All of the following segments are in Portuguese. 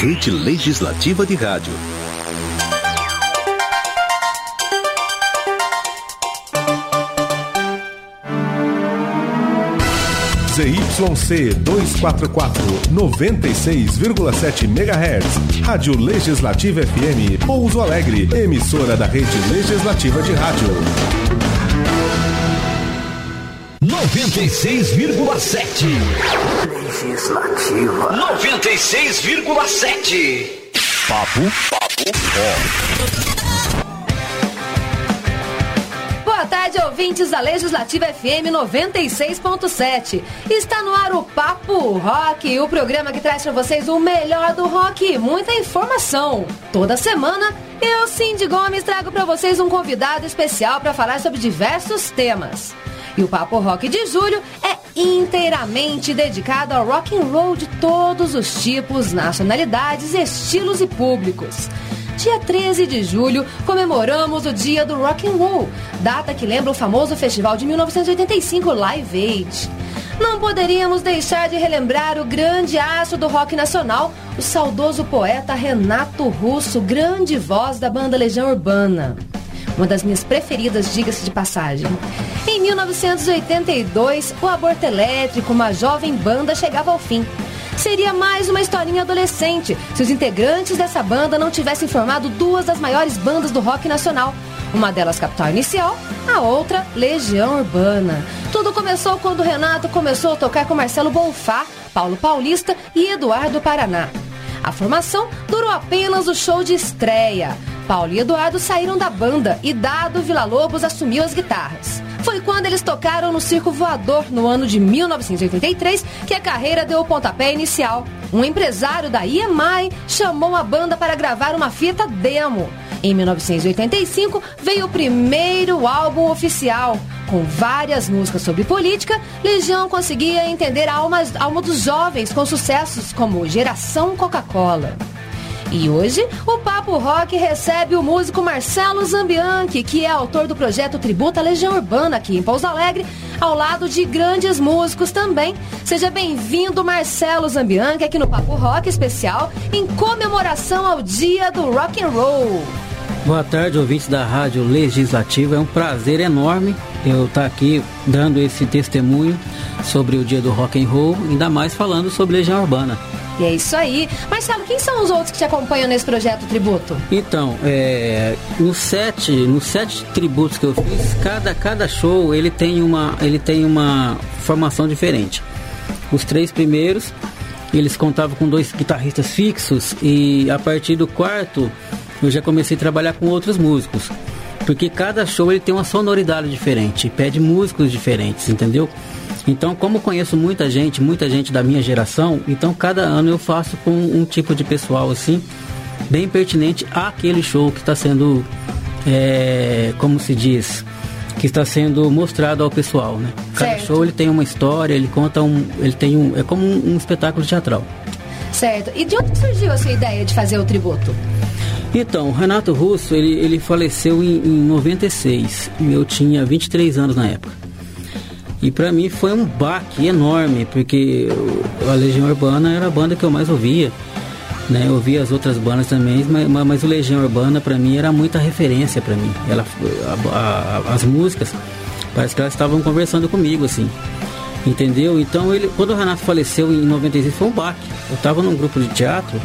Rede Legislativa de Rádio. ZYC 244, 96,7 MHz. Rádio Legislativa FM, Pouso Alegre, emissora da Rede Legislativa de Rádio. 96,7. Legislativa. 96,7. Papo, papo, Boa tarde, ouvintes da Legislativa FM 96.7. Está no ar o Papo Rock, o programa que traz para vocês o melhor do rock e muita informação. Toda semana, eu, Cindy Gomes, trago para vocês um convidado especial para falar sobre diversos temas. E o Papo Rock de julho é inteiramente dedicado ao rock and roll de todos os tipos, nacionalidades, estilos e públicos. Dia 13 de julho, comemoramos o Dia do Rock and Roll, data que lembra o famoso festival de 1985 Live Aid. Não poderíamos deixar de relembrar o grande astro do rock nacional, o saudoso poeta Renato Russo, grande voz da banda Legião Urbana. Uma das minhas preferidas, diga-se de passagem. Em 1982, o aborto elétrico, uma jovem banda, chegava ao fim. Seria mais uma historinha adolescente se os integrantes dessa banda não tivessem formado duas das maiores bandas do rock nacional. Uma delas Capital Inicial, a outra Legião Urbana. Tudo começou quando o Renato começou a tocar com Marcelo Bonfá, Paulo Paulista e Eduardo Paraná. A formação durou apenas o show de estreia. Paulo e Eduardo saíram da banda e Dado Villa-Lobos assumiu as guitarras. Foi quando eles tocaram no Circo Voador no ano de 1983 que a carreira deu o pontapé inicial. Um empresário da EMI chamou a banda para gravar uma fita demo. Em 1985 veio o primeiro álbum oficial. Com várias músicas sobre política, Legião conseguia entender a alma, a alma dos jovens com sucessos como Geração Coca-Cola. E hoje, o Papo Rock recebe o músico Marcelo Zambianchi, que é autor do projeto Tributa Legião Urbana aqui em Pouso Alegre, ao lado de grandes músicos também. Seja bem-vindo, Marcelo Zambianchi, aqui no Papo Rock especial, em comemoração ao Dia do Rock and Roll. Boa tarde, ouvintes da Rádio Legislativa. É um prazer enorme eu estar aqui dando esse testemunho sobre o dia do rock and roll, ainda mais falando sobre Legião Urbana. E é isso aí. Marcelo, quem são os outros que te acompanham nesse projeto tributo? Então, é, nos sete, nos sete tributos que eu fiz, cada, cada show ele tem uma, ele tem uma formação diferente. Os três primeiros, eles contavam com dois guitarristas fixos e a partir do quarto eu já comecei a trabalhar com outros músicos. Porque cada show ele tem uma sonoridade diferente, pede músicos diferentes, entendeu? Então, como conheço muita gente, muita gente da minha geração, então cada ano eu faço com um tipo de pessoal assim, bem pertinente àquele show que está sendo, é, como se diz, que está sendo mostrado ao pessoal, né? Cada Certo. show ele tem uma história, ele conta um, ele tem um, é como um, um espetáculo teatral. Certo. E de onde surgiu a sua ideia de fazer o tributo? Então, o Renato Russo, ele, ele faleceu em, em 96, e eu tinha 23 anos na época. E pra mim foi um baque enorme, porque a Legião Urbana era a banda que eu mais ouvia. Né? Eu ouvia as outras bandas também, mas, mas- o Legião Urbana pra mim era muita referência pra mim. Ela, a- a- as músicas, parece que elas estavam conversando comigo, assim. Entendeu? Então, ele, quando o Renato faleceu em 96 foi um baque. Eu tava num grupo de teatro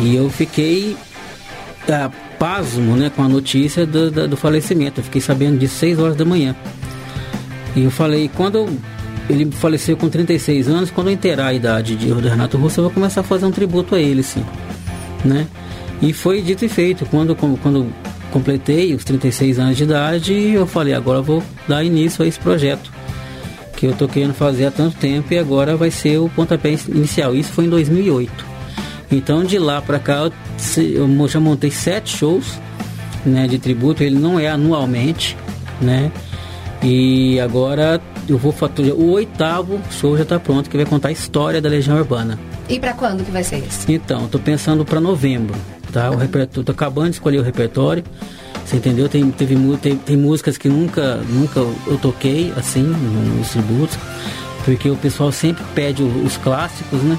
e eu fiquei ah, pasmo né, com a notícia do, da- do falecimento. Eu fiquei sabendo de 6 horas da manhã. E eu falei, quando ele faleceu com 36 anos, quando eu inteirar a idade de, Renato Russo, eu vou começar a fazer um tributo a ele, sim. Né? E foi dito e feito. Quando, quando, completei os 36 anos de idade, eu falei, agora eu vou dar início a esse projeto. Que eu tô querendo fazer há tanto tempo e agora vai ser o pontapé inicial. Isso foi em 2008. Então de lá para cá eu, já montei sete shows né, de tributo. Ele não é anualmente, né? E agora eu vou faturar o oitavo show já está pronto que vai contar a história da Legião Urbana. E pra quando que vai ser isso? Então, tô pensando para novembro, tá? O repertório, tô acabando de escolher o repertório. Você entendeu? Tem, teve, tem, tem músicas que nunca, nunca eu toquei assim nos tributos, porque o pessoal sempre pede os clássicos, né?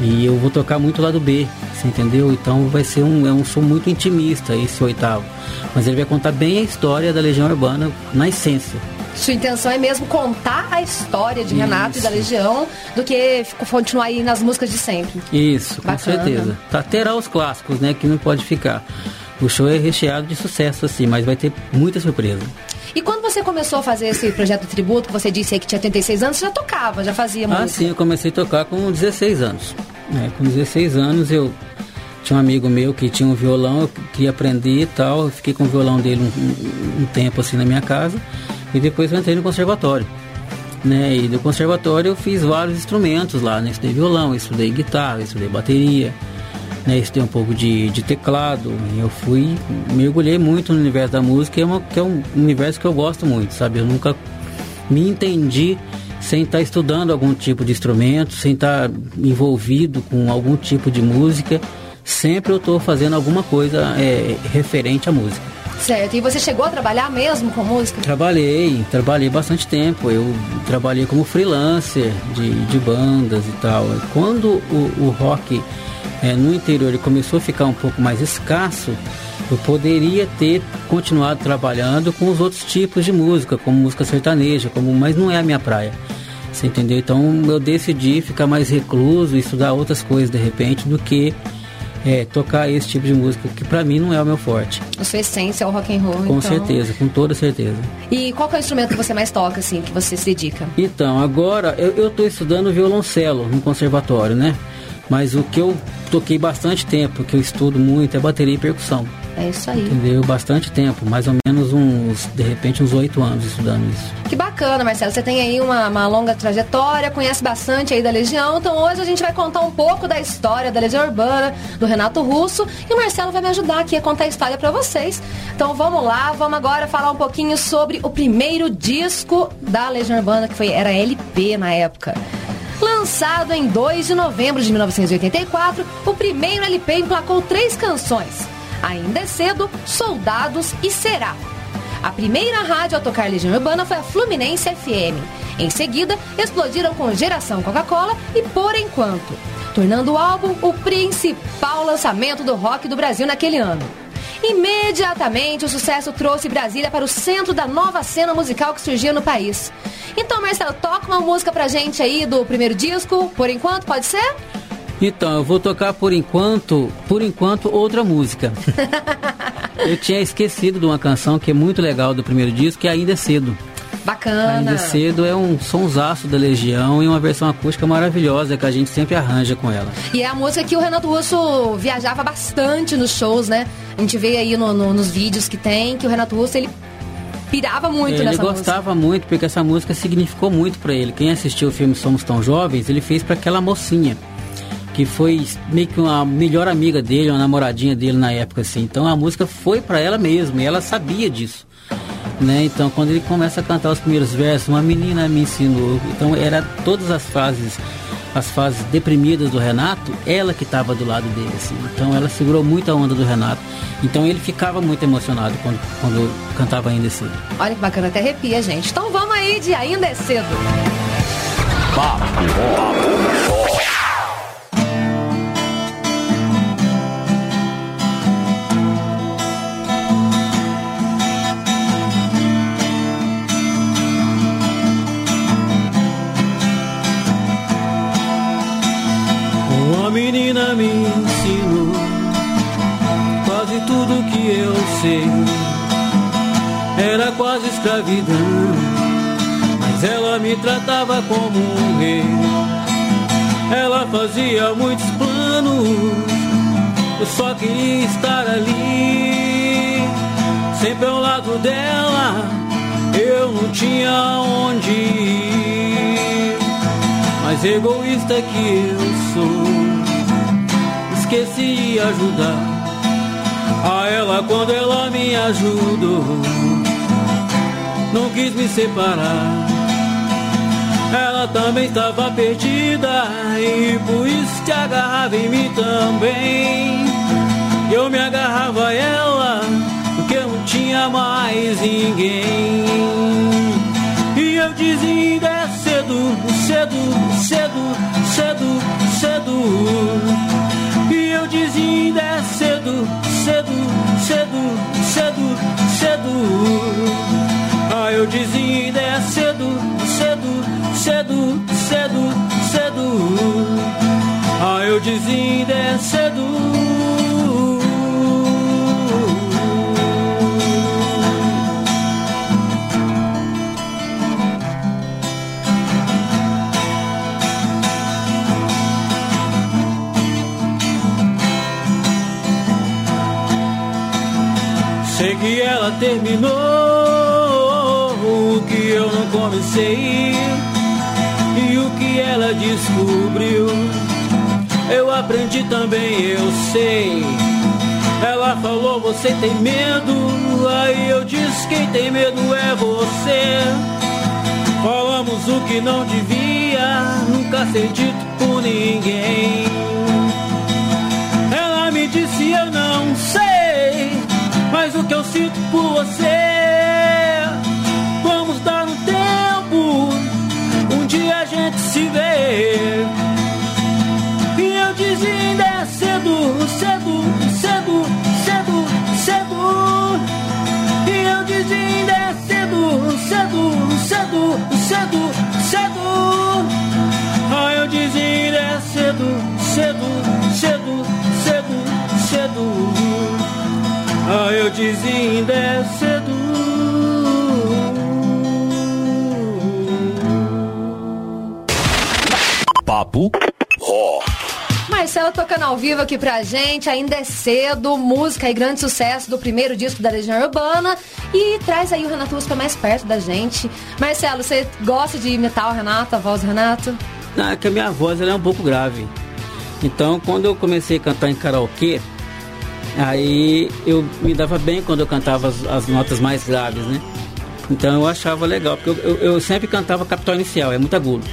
E eu vou tocar muito lá do B, você entendeu? Então vai ser um, é um som muito intimista esse oitavo. Mas ele vai contar bem a história da Legião Urbana na essência. Sua intenção é mesmo contar a história de Renato Isso. e da Legião do que continuar aí nas músicas de sempre. Isso, Bacana. com certeza. Tá, terá os clássicos, né? Que não pode ficar. O show é recheado de sucesso, assim, mas vai ter muita surpresa. E quando você começou a fazer esse projeto de tributo, que você disse aí que tinha 36 anos, você já tocava, já fazia música? Ah, sim, eu comecei a tocar com 16 anos. É, com 16 anos eu tinha um amigo meu que tinha um violão, eu queria aprender e tal. Eu fiquei com o violão dele um, um, tempo assim na minha casa e depois eu entrei no conservatório. Né? E do conservatório eu fiz vários instrumentos lá, né? Estudei violão, estudei guitarra, estudei bateria, né? Estudei um pouco de, de teclado. Eu fui, mergulhei muito no universo da música, é uma, que é um universo que eu gosto muito, sabe? Eu nunca me entendi sem estar estudando algum tipo de instrumento, sem estar envolvido com algum tipo de música. Sempre eu estou fazendo alguma coisa é, referente à música. Certo. E você chegou a trabalhar mesmo com música? Trabalhei, trabalhei bastante tempo. Eu trabalhei como freelancer de, de bandas e tal. Quando o, o rock é, no interior começou a ficar um pouco mais escasso, eu poderia ter continuado trabalhando com os outros tipos de música, como música sertaneja, como, mas não é a minha praia. Você entendeu? Então eu decidi ficar mais recluso, estudar outras coisas de repente, do que é, tocar esse tipo de música, que para mim não é o meu forte. A sua essência é o rock and roll, Com então... certeza, com toda certeza. E qual é o instrumento que você mais toca, assim, que você se dedica? Então, agora eu estou estudando violoncelo no conservatório, né? Mas o que eu toquei bastante tempo, que eu estudo muito, é bateria e percussão. É isso aí. Entendeu? Bastante tempo, mais ou menos uns, de repente, uns oito anos estudando isso. Que bacana, Marcelo. Você tem aí uma, uma, longa trajetória, conhece bastante aí da Legião. Então hoje a gente vai contar um pouco da história da Legião Urbana, do Renato Russo. E o Marcelo vai me ajudar aqui a contar a história para vocês. Então vamos lá, vamos agora falar um pouquinho sobre o primeiro disco da Legião Urbana, que foi, era LP na época. Lançado em 2 de novembro de 1984, o primeiro LP emplacou três canções Ainda é cedo, Soldados e Será. A primeira rádio a tocar Legião Urbana foi a Fluminense FM. Em seguida, explodiram com Geração Coca-Cola e Por Enquanto, tornando o álbum o principal lançamento do rock do Brasil naquele ano. Imediatamente, o sucesso trouxe Brasília para o centro da nova cena musical que surgia no país. Então, Marcelo, toca uma música pra gente aí do primeiro disco, por enquanto, pode ser? Então, eu vou tocar por enquanto, por enquanto, outra música. eu tinha esquecido de uma canção que é muito legal do primeiro disco, que é Ainda é Cedo. Bacana. Ainda Cedo é um sonsaço da Legião e uma versão acústica maravilhosa que a gente sempre arranja com ela. E é a música que o Renato Russo viajava bastante nos shows, né? A gente vê aí no, no, nos vídeos que tem que o Renato Russo, ele pirava muito ele nessa música. Ele gostava muito porque essa música significou muito para ele. Quem assistiu o filme Somos Tão Jovens, ele fez para aquela mocinha que foi meio que uma melhor amiga dele, uma namoradinha dele na época, assim. Então a música foi para ela mesma e ela sabia disso. Né? Então quando ele começa a cantar os primeiros versos, uma menina me ensinou. Então era todas as fases, as fases deprimidas do Renato, ela que estava do lado dele, assim. Então ela segurou muito a onda do Renato. Então ele ficava muito emocionado quando, quando cantava Ainda é Cedo. Olha que bacana, até arrepia, gente. Então vamos aí de Ainda é Cedo. Papo, papo, menina me ensinou quase tudo que eu sei. Era quase escravidão, mas ela me tratava como um rei. Ela fazia muitos planos, eu só queria estar ali, sempre ao lado dela. Eu não tinha onde ir, mas egoísta que eu sou esqueci de ajudar a ela quando ela me ajudou. Não quis me separar. Ela também estava perdida e por isso te agarrava em mim também. Eu me agarrava a ela porque eu não tinha mais ninguém. E eu dizia tardes ainda é cedo, cedo, cedo, cedo, cedo. Ah, eu dizia é cedo, cedo, cedo, cedo, cedo. Ah, eu dizia é cedo. Terminou o que eu não comecei e o que ela descobriu. Eu aprendi também, eu sei. Ela falou, você tem medo. Aí eu disse, quem tem medo é você. Falamos o que não devia, nunca ser dito por ninguém. Ela me disse, eu não que eu sinto por você. Vamos dar um tempo, um dia a gente se vê. E eu dizia ainda é cedo, cedo, cedo, cedo, cedo. E eu dizia ainda é cedo, cedo, cedo, cedo, cedo. Ah, eu dizia ainda é cedo, cedo, cedo, cedo, cedo. Ah, eu dizia ainda é cedo. Papo Ó. Marcelo tocando ao vivo aqui pra gente, ainda é cedo, música e grande sucesso do primeiro disco da Legião Urbana. E traz aí o Renato Uspa mais perto da gente. Marcelo, você gosta de imitar o Renato, a voz do Renato? Não, é que a minha voz é um pouco grave. Então, quando eu comecei a cantar em karaokê, Aí eu me dava bem quando eu cantava as, as notas mais graves, né? Então eu achava legal, porque eu, eu, eu sempre cantava capital inicial, é muito agudo.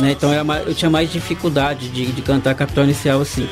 Né? Então eu, eu tinha mais dificuldade de, de cantar capital inicial assim.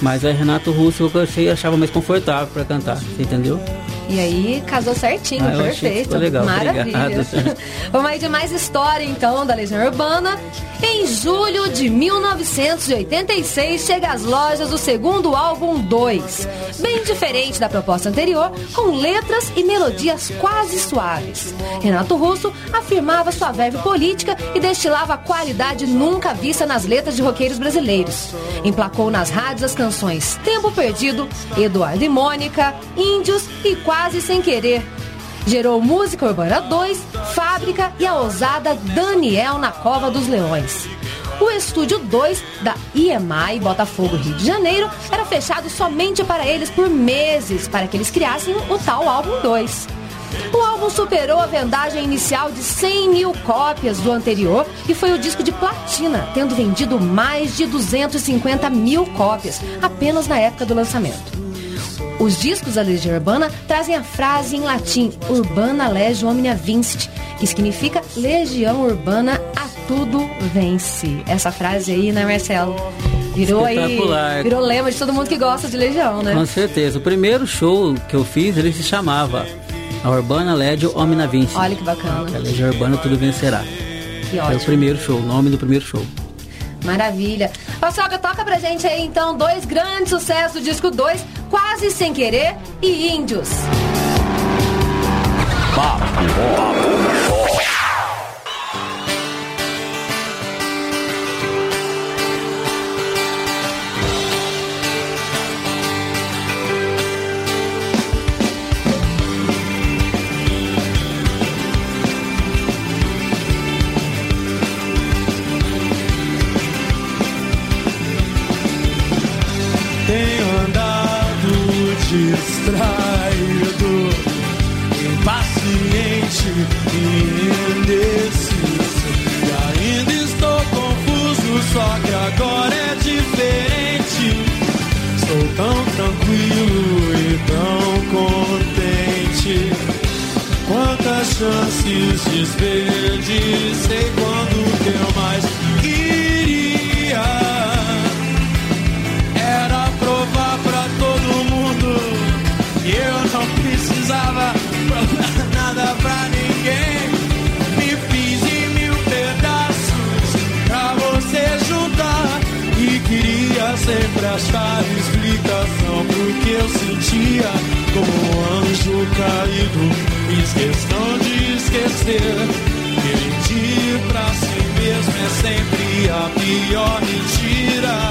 Mas a Renato Russo eu achei, achava mais confortável para cantar, entendeu? E aí casou certinho, ah, perfeito. Legal, Maravilha. Vamos aí de mais história então da Legião Urbana. Em julho de 1986 chega às lojas o segundo álbum 2. Bem diferente da proposta anterior, com letras e melodias quase suaves. Renato Russo afirmava sua verve política e destilava a qualidade nunca vista nas letras de roqueiros brasileiros. Emplacou nas rádios as canções Tempo Perdido, Eduardo e Mônica, Índios e Quase quase sem querer. Gerou Música Urbana 2, Fábrica e a ousada Daniel na Cova dos Leões. O estúdio 2 da IEMAI Botafogo Rio de Janeiro era fechado somente para eles por meses, para que eles criassem o tal álbum 2. O álbum superou a vendagem inicial de 100 mil cópias do anterior e foi o disco de platina, tendo vendido mais de 250 mil cópias apenas na época do lançamento. Os discos da Legião Urbana trazem a frase em latim Urbana Legio Omnia Vincit, que significa Legião Urbana a tudo vence. Essa frase aí, né, Marcelo? Virou aí, virou lema de todo mundo que gosta de Legião, né? Com certeza. O primeiro show que eu fiz, ele se chamava a Urbana Legio Omnia Vincit. Olha que bacana. A Legião Urbana tudo vencerá. Que ótimo. É o primeiro show, o nome do primeiro show. Maravilha. Paçoca, toca pra gente aí então dois grandes sucessos do disco 2, Quase Sem Querer e Índios. Papo, papo, chances desverde, sei quando que eu mais queria era provar pra todo mundo que eu não precisava provar nada pra ninguém. Me fiz em mil pedaços pra você juntar e queria sempre achar explicação pro que eu sentia como um anjo caído. Me esqueci esquecer. Mentir pra si mesmo é sempre a pior mentira.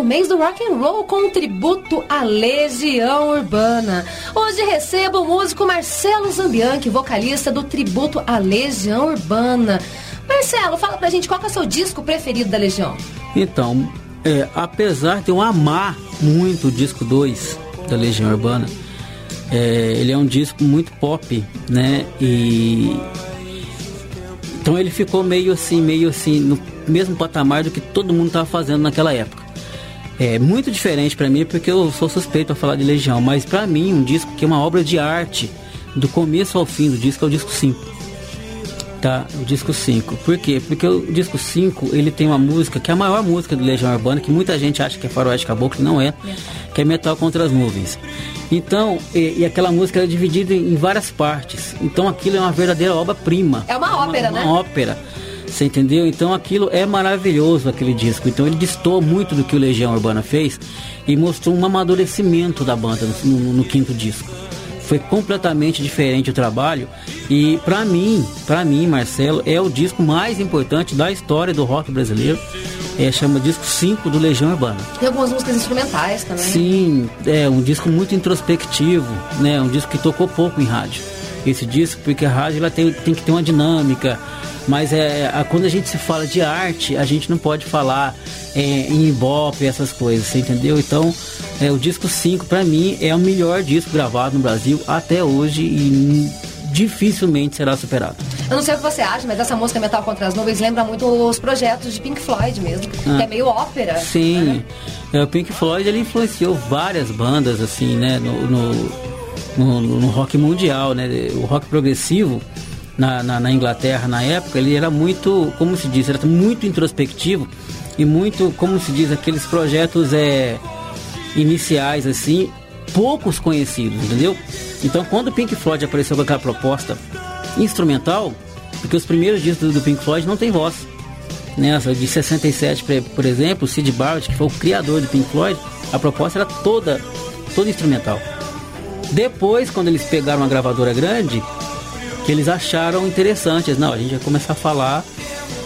Do mês do Rock and Roll com um tributo à Legião Urbana. Hoje recebo o músico Marcelo Zambianchi, vocalista do tributo à Legião Urbana. Marcelo, fala pra gente qual é o seu disco preferido da Legião. Então, é, apesar de eu amar muito o disco 2 da Legião Urbana, é, ele é um disco muito pop, né? E então ele ficou meio assim, meio assim, no mesmo patamar do que todo mundo estava fazendo naquela época. É muito diferente para mim porque eu sou suspeito para falar de Legião, mas para mim um disco que é uma obra de arte do começo ao fim do disco é o disco 5. Tá, o disco 5. Por quê? Porque o disco 5, ele tem uma música que é a maior música do Legião Urbana, que muita gente acha que é Faroeste Caboclo, não é, que é Metal contra as Nuvens. Então, e, e aquela música é dividida em, em várias partes. Então aquilo é uma verdadeira obra-prima. É uma ópera, uma, né? Uma ópera. Você entendeu? Então aquilo é maravilhoso, aquele disco. Então ele distou muito do que o Legião Urbana fez e mostrou um amadurecimento da banda no, no- no quinto disco. Foi completamente diferente o trabalho e para mim, para mim, Marcelo, é o disco mais importante da história do rock brasileiro. É, chama disco 5 do Legião Urbana. Tem algumas músicas instrumentais também. Sim, é um disco muito introspectivo, né? Um disco que tocou pouco em rádio. Esse disco, porque a rádio ela tem, tem que ter uma dinâmica, mas é a- quando a gente se fala de arte, a gente não pode falar é, em ibope, essas coisas, você entendeu? Então, é, o disco 5 para mim é o melhor disco gravado no Brasil até hoje e dificilmente será superado. Eu não sei o que você acha, mas essa música Metal contra as Nuvens lembra muito os projetos de Pink Floyd mesmo, Ah. que é meio ópera. Sim, é, o Pink Floyd ele influenciou várias bandas assim, né, no, no, no- no rock mundial, né, o rock progressivo na, na, na Inglaterra na época ele era muito, como se diz, era muito introspectivo e muito, como se diz, aqueles projetos é iniciais assim, poucos conhecidos, entendeu? Então quando o Pink Floyd apareceu com aquela proposta instrumental, porque os primeiros discos do Pink Floyd não tem voz nessa de 67, por- exemplo, Sid Barrett, que foi o criador do Pink Floyd, a proposta era toda, toda instrumental. Depois, quando eles pegaram uma gravadora grande, que eles acharam interessante, não, a gente vai começar a falar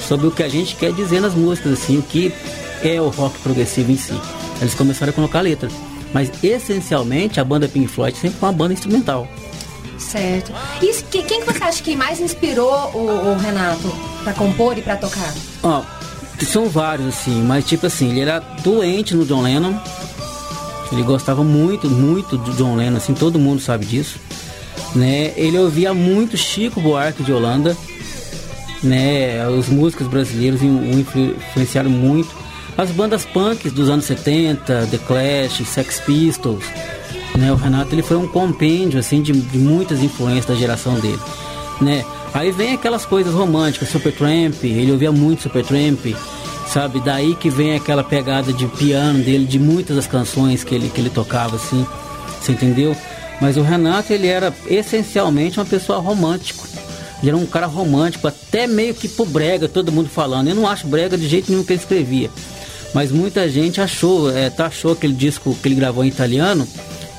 sobre o que a gente quer dizer nas músicas, assim, o que é o rock progressivo em si. Eles começaram a colocar letra. Mas essencialmente a banda Pink Floyd sempre foi uma banda instrumental. Certo. E que- quem que você acha que mais inspirou o, o Renato pra compor e pra tocar? Ó, são vários, assim, mas tipo assim, ele era doente no John Lennon. Ele gostava muito, muito do John Lennon, assim, todo mundo sabe disso. Né? Ele ouvia muito Chico Buarque de Holanda. Né? Os músicos brasileiros o influ- influenciaram muito. As bandas punks dos anos 70, The Clash, Sex Pistols. Né? O Renato ele foi um compêndio assim de, de muitas influências da geração dele. Né? Aí vem aquelas coisas românticas, Supertramp, ele ouvia muito Supertramp, sabe? Daí que vem aquela pegada de piano dele, de muitas das canções que ele, que ele tocava, assim, você entendeu? Mas o Renato, ele era essencialmente uma pessoa romântico. Ele era um cara romântico, até meio que pro brega, todo mundo falando. Eu não acho brega de jeito nenhum que ele escrevia. Mas muita gente achou, é, taxou aquele disco que ele gravou em italiano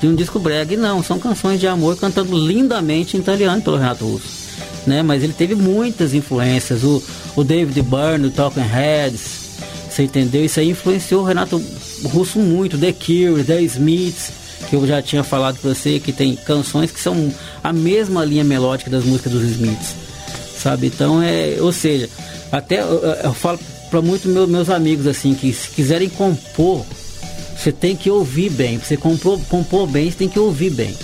de um disco brega. E não, são canções de amor cantando lindamente em italiano pelo Renato Russo. Né? Mas ele teve muitas influências. O, o David Byrne, o Talking Heads, você entendeu? Isso aí influenciou o Renato Russo muito. The Cure, The Smiths, que eu já tinha falado pra você, que tem canções que são a mesma linha melódica das músicas dos Smiths. Sabe? Então é. Ou seja, até eu, eu falo para muitos meus, meus amigos assim, que se quiserem compor, você tem que ouvir bem. Você compor, compor bem, você tem que ouvir bem.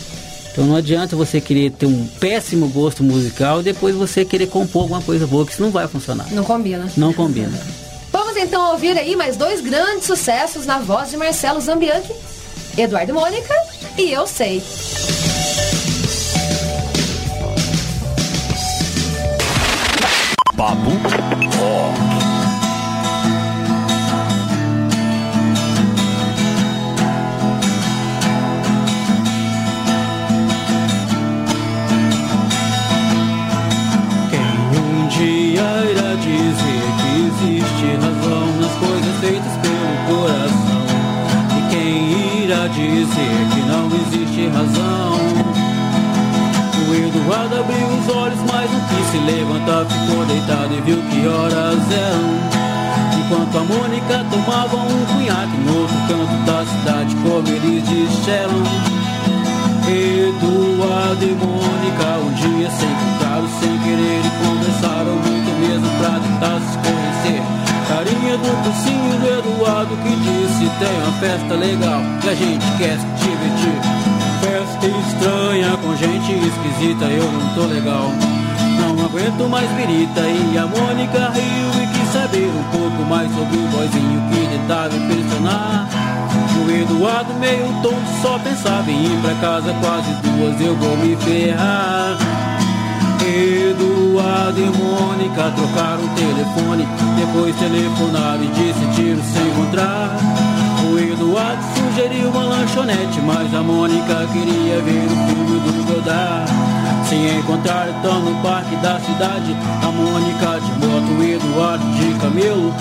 Então não adianta você querer ter um péssimo gosto musical e depois você querer compor alguma coisa boa, que isso não vai funcionar. Não combina. Não combina. Vamos então ouvir aí mais dois grandes sucessos na voz de Marcelo Zambianchi, Eduardo Mônica e Eu Sei. Papo Rock. Irá dizer que existe razão nas coisas feitas pelo coração? E quem irá dizer que não existe razão? O Eduardo abriu os olhos, mas não quis se levantar. Ficou deitado e viu que horas eram. Enquanto a Mônica tomava um cunhaque no outro canto da cidade, como eles disseram. Eduardo e Mônica um dia se encontraram sem querer e conversaram muito pra tentar se conhecer. Carinha do cursinho do Eduardo que disse tem uma festa legal que a gente quer se divertir. Festa estranha com gente esquisita, eu não tô legal. Não aguento mais birita e a Mônica riu e quis saber um pouco mais sobre o boizinho que tentava impressionar. O Eduardo meio tonto só pensava em ir pra casa quase duas eu vou me ferrar. Eduardo e Mônica trocaram o telefone, depois telefonaram e decidiram se encontrar. O Eduardo sugeriu uma lanchonete, mas a Mônica queria ver o filme do Godard. Se encontrar então no parque da cidade, a Mônica de moto, o Eduardo de camelo.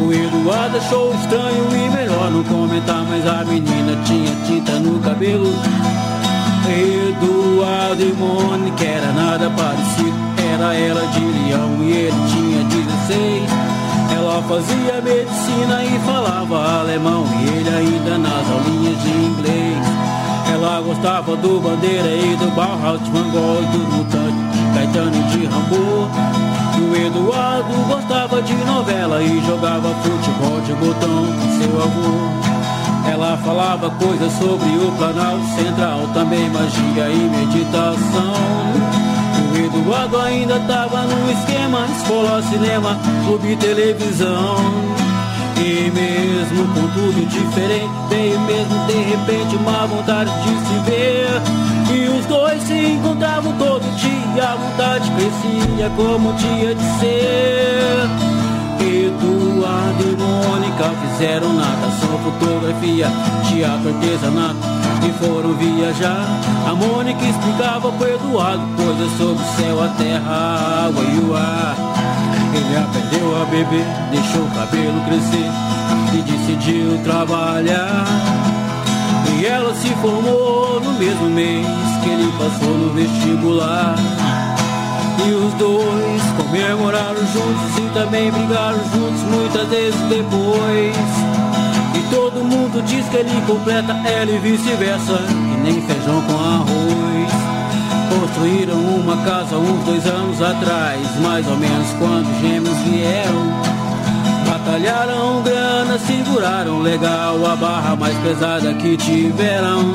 O Eduardo achou estranho e melhor não comentar, mas a menina tinha tinta no cabelo. Eduardo e Mônica era nada parecido, era ela de leão e ele tinha 16. Ela fazia medicina e falava alemão e ele ainda nas aulinhas de inglês. Ela gostava do Bandeira e do Bauhaus, de Van Gogh, do Mutante, Caetano e de Rambo. O Eduardo gostava de novela e jogava futebol de botão com seu avô. Ela falava coisas sobre o Planalto Central, também magia e meditação. O Eduardo ainda tava no esquema, escola, cinema, clube, televisão. E mesmo com tudo diferente, veio mesmo de repente uma vontade de se ver. E os dois se encontravam todo dia, a vontade crescia como tinha de ser. Eduardo e Mônica fizeram natação, fotografia, teatro, artesanato e foram viajar. A Mônica explicava pro Eduardo coisas sobre o céu, a terra, a água e o ar. Ele aprendeu a beber, deixou o cabelo crescer e decidiu trabalhar. E ela se formou no mesmo mês que ele passou no vestibular. E os dois comemoraram juntos e também brigaram juntos muitas vezes depois. E todo mundo diz que ele completa ela e vice-versa, que nem feijão com arroz. Construíram uma casa uns dois anos atrás, mais ou menos quando os gêmeos vieram. Batalharam grana, seguraram legal a barra mais pesada que tiveram.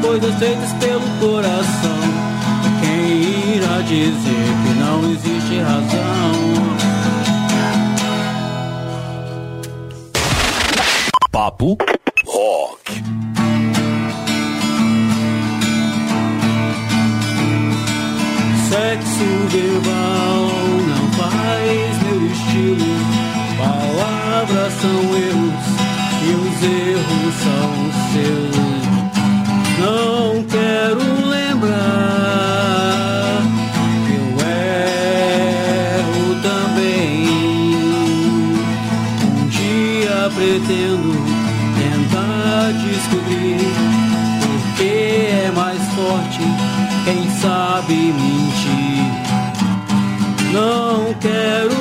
Coisas feitas pelo coração? Quem irá dizer que não existe razão? Papo Rock. Sexo verbal não faz meu estilo. Palavras são erros e os erros são seus. Pretendo tentar descobrir porque é mais forte quem sabe mentir. Não quero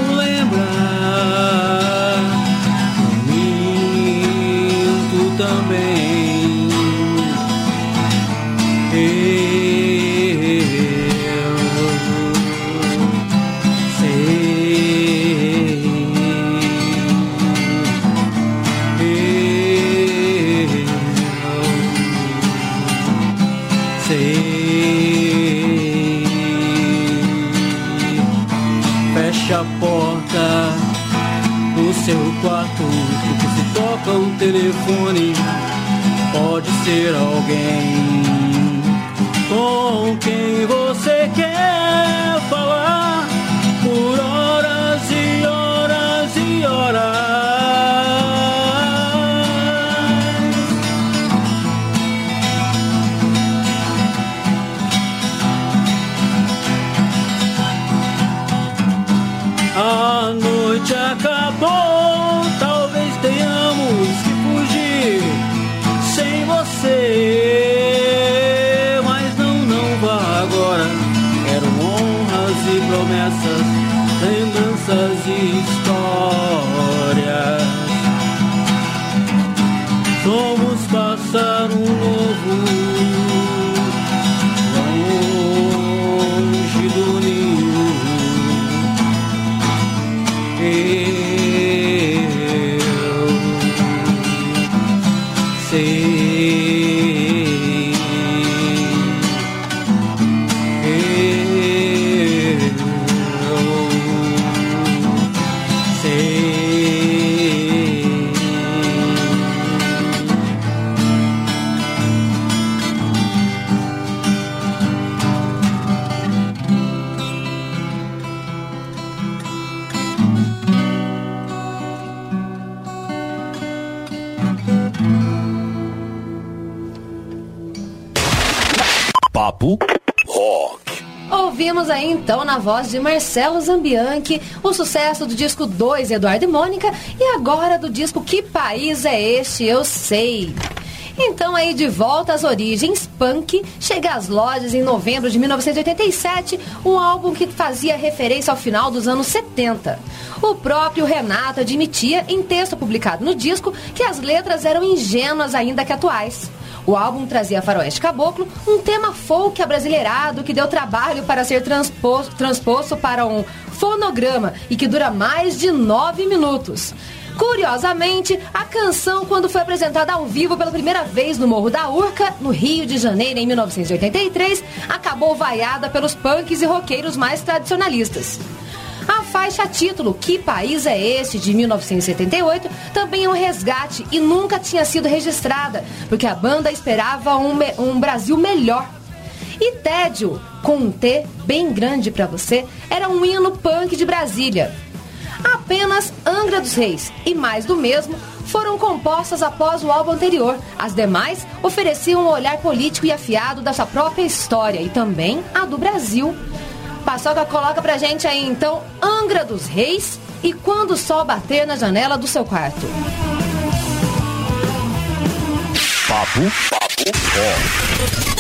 toca o telefone, pode ser alguém. com quem você na voz de Marcelo Zambianchi o sucesso do disco 2 Eduardo e Mônica e agora do disco Que País é Este? Eu Sei. Então aí de volta às origens, Punk chega às lojas em novembro de 1987, um álbum que fazia referência ao final dos anos 70. O próprio Renato admitia em texto publicado no disco que as letras eram ingênuas ainda que atuais. O álbum trazia Faroeste Caboclo, um tema folk abrasileirado que deu trabalho para ser transposto, transposto para um fonograma e que dura mais de nove minutos. Curiosamente, a canção, quando foi apresentada ao vivo pela primeira vez no Morro da Urca, no Rio de Janeiro, em 1983, acabou vaiada pelos punks e roqueiros mais tradicionalistas. Faixa título Que País é Este, de 1978, também é um resgate e nunca tinha sido registrada, porque a banda esperava um, um Brasil melhor. E Tédio, com um T bem grande pra você, era um hino punk de Brasília. Apenas Angra dos Reis e Mais do Mesmo foram compostas após o álbum anterior. As demais ofereciam um olhar político e afiado da sua própria história e também a do Brasil. Paçoca coloca pra gente aí então Angra dos Reis e Quando o Sol Bater na Janela do Seu Quarto. Papo, papo Rock.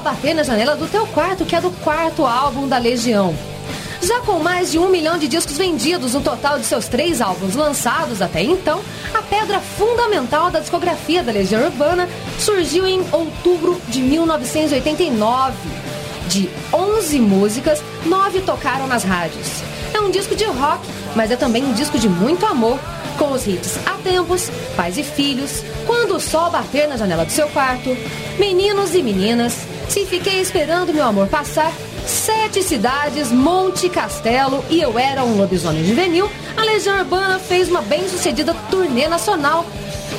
Bater na Janela do Teu Quarto, que é do quarto álbum da Legião. Já com mais de um milhão de discos vendidos no total de seus três álbuns lançados até então, a pedra fundamental da discografia da Legião Urbana surgiu em outubro de 1989. De 11 músicas, nove tocaram nas rádios. É um disco de rock, mas é também um disco de muito amor, com os hits Há Tempos, Pais e Filhos, Quando o Sol Bater na Janela do Seu Quarto, Meninos e Meninas, Se Fiquei Esperando Meu Amor Passar, Sete Cidades, Monte Castelo e Eu Era um Lobisomem Juvenil, a Legião Urbana fez uma bem-sucedida turnê nacional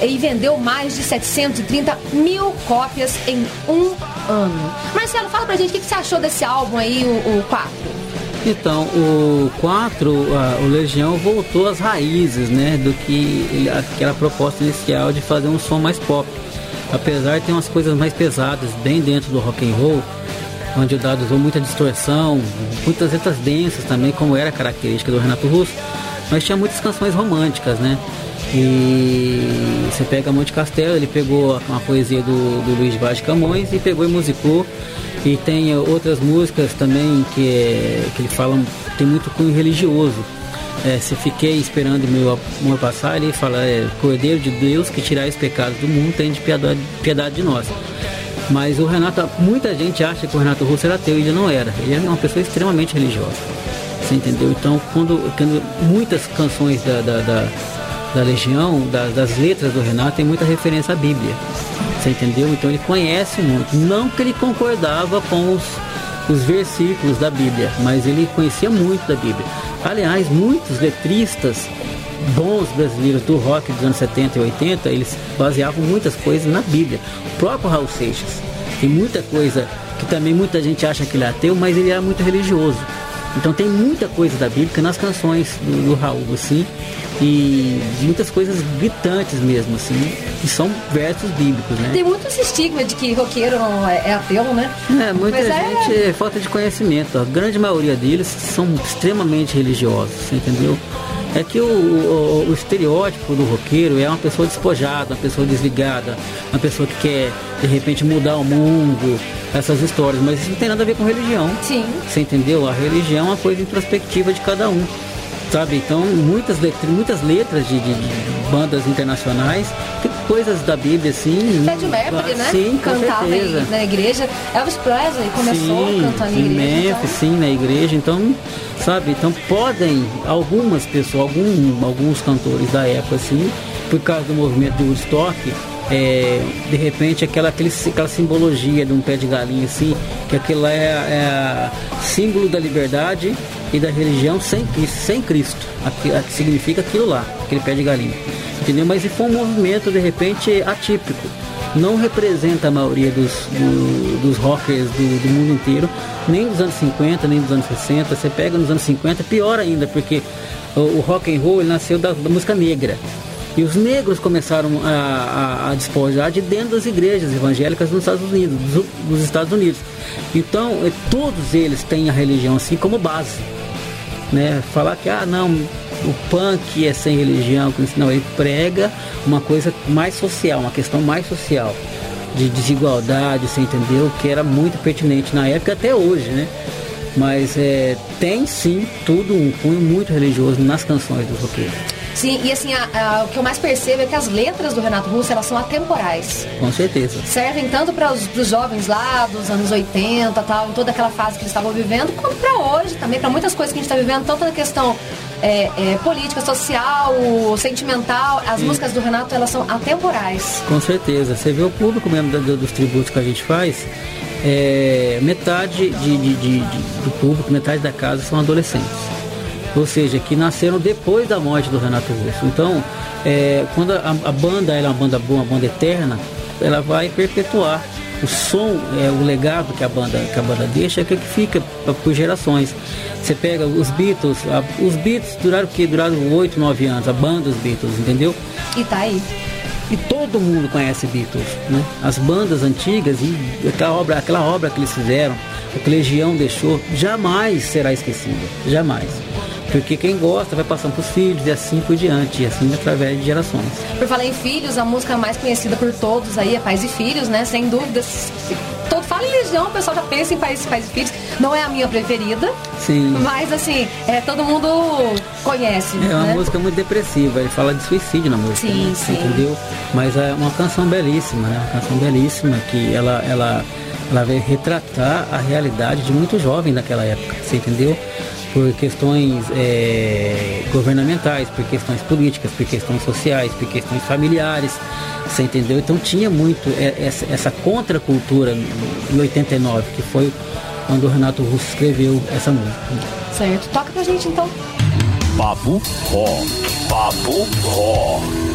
e vendeu mais de 730 mil cópias em um ano. Marcelo, fala pra gente o que que você achou desse álbum aí, o, o 4. Então, o 4, o Legião voltou às raízes, né, do que aquela proposta inicial de fazer um som mais pop. Apesar de ter umas coisas mais pesadas bem dentro do rock and roll, onde o Dado usou muita distorção, muitas letras densas também, como era característica do Renato Russo, mas tinha muitas canções românticas, né? E você pega Monte Castelo, ele pegou uma poesia do, do Luiz Vaz de Camões e pegou e musicou. E tem outras músicas também que, é- que ele fala, tem muito cunho religioso. É, se fiquei esperando meu amor passar, ele fala, é, Cordeiro de Deus que tirar os pecados do mundo, tem de piedade, piedade de nós. Mas o Renato, muita gente acha que o Renato Russo era ateu e ele não era. Ele era uma pessoa extremamente religiosa. Você entendeu? Então, quando, quando muitas canções da, da, da, da Legião, da- das letras do Renato, tem muita referência à Bíblia. Você entendeu? Então ele conhece muito. Não que ele concordava com os, os versículos da Bíblia, mas ele conhecia muito da Bíblia. Aliás, muitos letristas bons brasileiros do rock dos anos 70 e 80, eles baseavam muitas coisas na Bíblia. O próprio Raul Seixas tem muita coisa que também muita gente acha que ele é ateu, mas ele era muito religioso. Então tem muita coisa da Bíblia nas canções do, do Raul, assim, e muitas coisas gritantes mesmo, assim, que são versos bíblicos, né? Tem muito esse estigma de que roqueiro é, é ateu, né? É, muita Mas é- gente é falta de conhecimento. A grande maioria deles são extremamente religiosos, você entendeu? É que o, o- o estereótipo do roqueiro é uma pessoa despojada, uma pessoa desligada, uma pessoa que quer de repente mudar o mundo, essas histórias, mas isso não tem nada a ver com religião. Sim. Você entendeu? A religião é uma coisa introspectiva de cada um. Sabe? Então, muitas letras, muitas letras de, de- de bandas internacionais, tem coisas da Bíblia assim. Fred Mercury, né? Sim, Cantava certeza. na igreja. Elvis Presley começou sim, cantando em em igreja. Memphis, sim, na igreja. Então, sabe? Então, podem algumas pessoas, algum, alguns cantores da época, assim, por causa do movimento de Woodstock, é, de repente aquela, aquele, aquela simbologia de um pé de galinha, assim, que aquilo é, é símbolo da liberdade e da religião sem Cristo, sem Cristo. Aqui significa aquilo lá, aquele pé de galinha. Entendeu? Mas foi um movimento, de repente, atípico não representa a maioria dos, do- dos rockers do, do mundo inteiro, nem dos anos 50, nem dos anos 60. Você pega nos anos 50, pior ainda, porque o, o rock and roll nasceu da, da música negra. E os negros começaram a, a, a despojar de dentro das igrejas evangélicas nos Estados Unidos, dos, dos Estados Unidos. Então, eh, todos eles têm a religião assim como base né? Falar que ah não, o punk é sem religião, não, ele prega uma coisa mais social, uma questão mais social, de desigualdade, você entendeu? Que era muito pertinente na época até hoje, né? Mas é, tem sim tudo um cunho muito religioso nas canções do roqueiro, Sim, e assim, a- a- o que eu mais percebo é que as letras do Renato Russo, elas são atemporais. com certeza. Servem tanto para os jovens lá dos anos 80, tal, em toda aquela fase que eles estavam vivendo, quanto para hoje também, para muitas coisas que a gente está vivendo, tanto na questão é, é, política, social, sentimental. As músicas do Renato, elas são atemporais. Com certeza. Você vê o público mesmo dos tributos que a gente faz, é, metade de, de- de- de- do público, metade da casa são adolescentes. Ou seja, que nasceram depois da morte do Renato Russo. Então, é, quando a, a banda ela é uma banda boa, uma banda eterna, ela vai perpetuar. O som, é, o legado que a banda, que a banda deixa é que fica por gerações. Você pega os Beatles, a- os Beatles duraram o quê? Duraram 8, 9 anos, a banda dos Beatles, entendeu? E tá aí. E todo mundo conhece Beatles, né? As bandas antigas e aquela obra, aquela obra que eles fizeram, que a Legião deixou, jamais será esquecida, jamais. Porque quem gosta vai passando para os filhos e assim por diante, e assim através de gerações. Por falar em filhos, a música mais conhecida por todos aí é Pais e Filhos, né? Sem dúvidas. Todo fala em Legião, o pessoal já pensa em Pais, Pais e Filhos. Não é a minha preferida, Sim. mas assim, é, todo mundo conhece. É uma né? música muito depressiva, ele fala de suicídio na música. Sim, né? sim. Entendeu? Mas é uma canção belíssima, né? Uma canção belíssima que ela, ela, ela vai retratar a realidade de muito jovem naquela época, você entendeu? Por questões é, governamentais, por questões políticas, por questões sociais, por questões familiares, você entendeu? Então tinha muito essa, essa contracultura em 89, que foi quando o Renato Russo escreveu essa música. Certo. Toca pra gente então. Papo Rock. Papo Rock.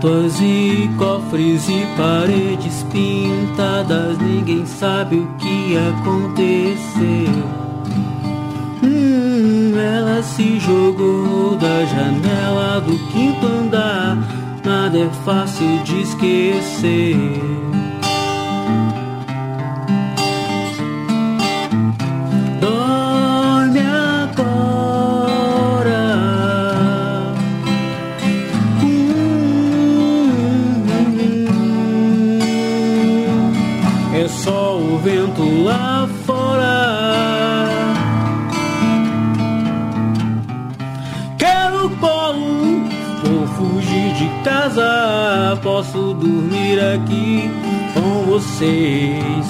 Estátuas e cofres e paredes pintadas, ninguém sabe o que aconteceu. Hum, ela se jogou da janela do quinto andar, nada é fácil de esquecer. Aqui com vocês.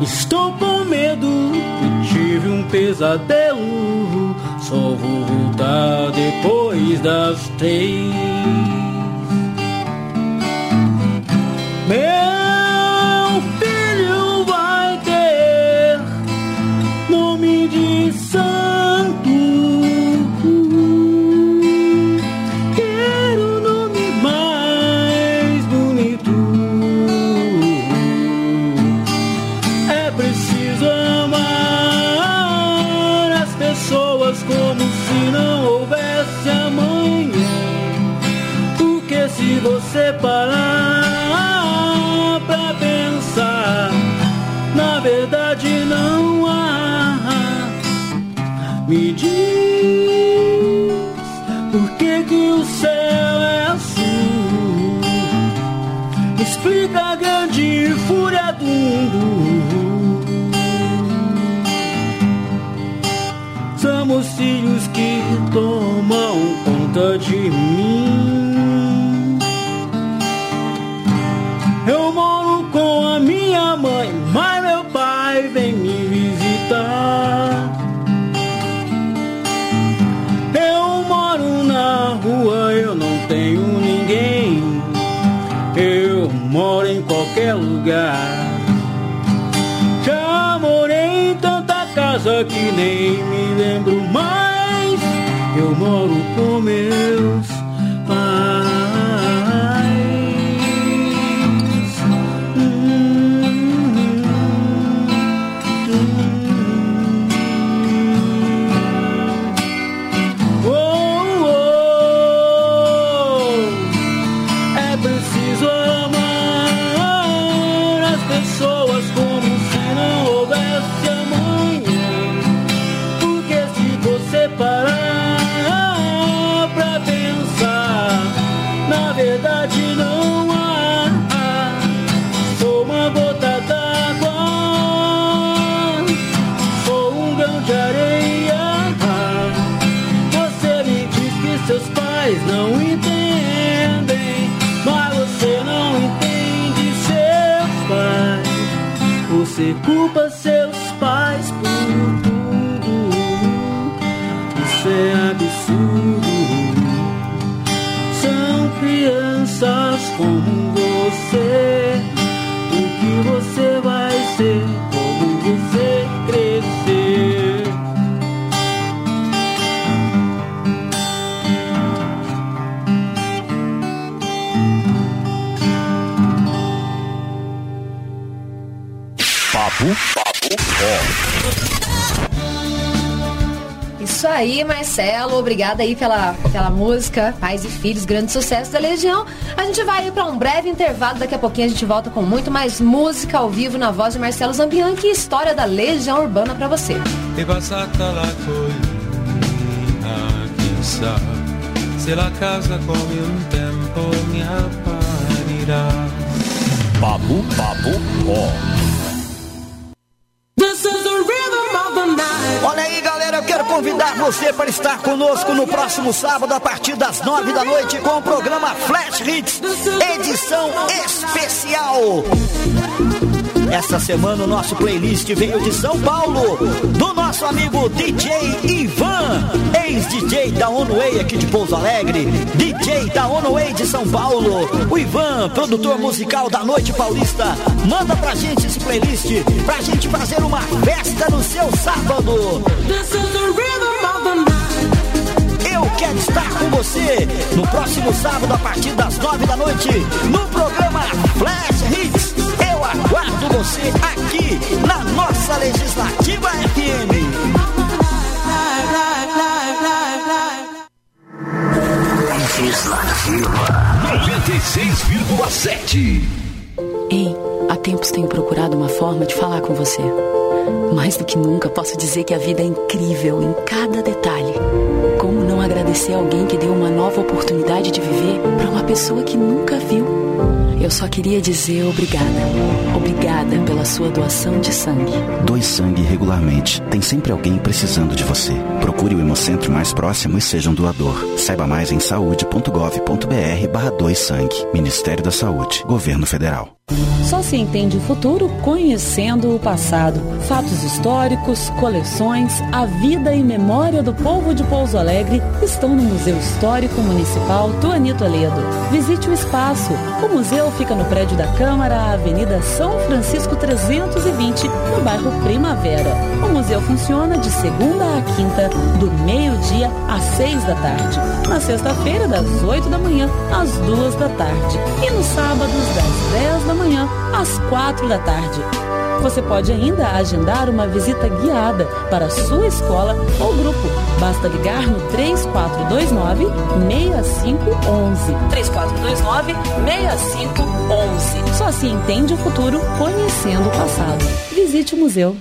Estou com medo e tive um pesadelo. Só vou voltar depois das três. Tomam conta de mim. Eu moro com a minha mãe, mas meu pai vem me visitar. Eu moro na rua, eu não tenho ninguém. Eu moro em qualquer lugar. Já morei em tanta casa que nem me lembro. Eu moro pais não entendem, mas você não entende seus pais. Você culpa seus pais por tudo. Isso é absurdo. São crianças como você. O que você aí, Marcelo. Obrigada aí pela, pela música. Pais e Filhos, grande sucesso da Legião. A gente vai para um breve intervalo. Daqui a pouquinho a gente volta com muito mais música ao vivo na voz de Marcelo Zambianchi e história da Legião Urbana para você. E passata la convidar você para estar conosco no próximo sábado, a partir das nove da noite, com o programa Flash Hits, edição especial. Essa semana o nosso playlist veio de São Paulo, do nosso amigo DJ Ivan, ex-DJ da Onway aqui de Pouso Alegre, DJ da Onway de São Paulo. O Ivan, produtor musical da Noite Paulista, manda pra gente esse playlist pra gente fazer uma festa no seu sábado. Eu quero estar com você no próximo sábado a partir das nove da noite no programa Flash Hits. Eu aguardo você aqui na nossa Legislativa FM. Legislativa 96,7. Ei, há tempos tenho procurado uma forma de falar com você. Mais do que nunca, posso dizer que a vida é incrível em cada detalhe. Como não agradecer alguém que deu uma nova oportunidade de viver para uma pessoa que nunca viu? Eu só queria dizer obrigada. Obrigada pela sua doação de sangue. Doe sangue regularmente. Tem sempre alguém precisando de você. Procure o Hemocentro mais próximo e seja um doador. Saiba mais em saúde.gov.br barra sangue. Ministério da Saúde. Governo Federal. Só se entende o futuro conhecendo o passado. Fatos históricos, coleções, a vida e memória do povo de Pouso Alegre estão no Museu Histórico Municipal Tuani Toledo. Visite o espaço. O museu fica no prédio da Câmara, Avenida São Francisco 320, no bairro Primavera. O museu funciona de segunda a quinta, do meio-dia às seis da tarde. Na sexta-feira, das oito da manhã às duas da tarde. E nos sábados, das dez às quatro da tarde. Você pode ainda agendar uma visita guiada para a sua escola ou grupo. Basta ligar no 3429 6511. 3429 6511. Só se entende o futuro conhecendo o passado. Visite o museu.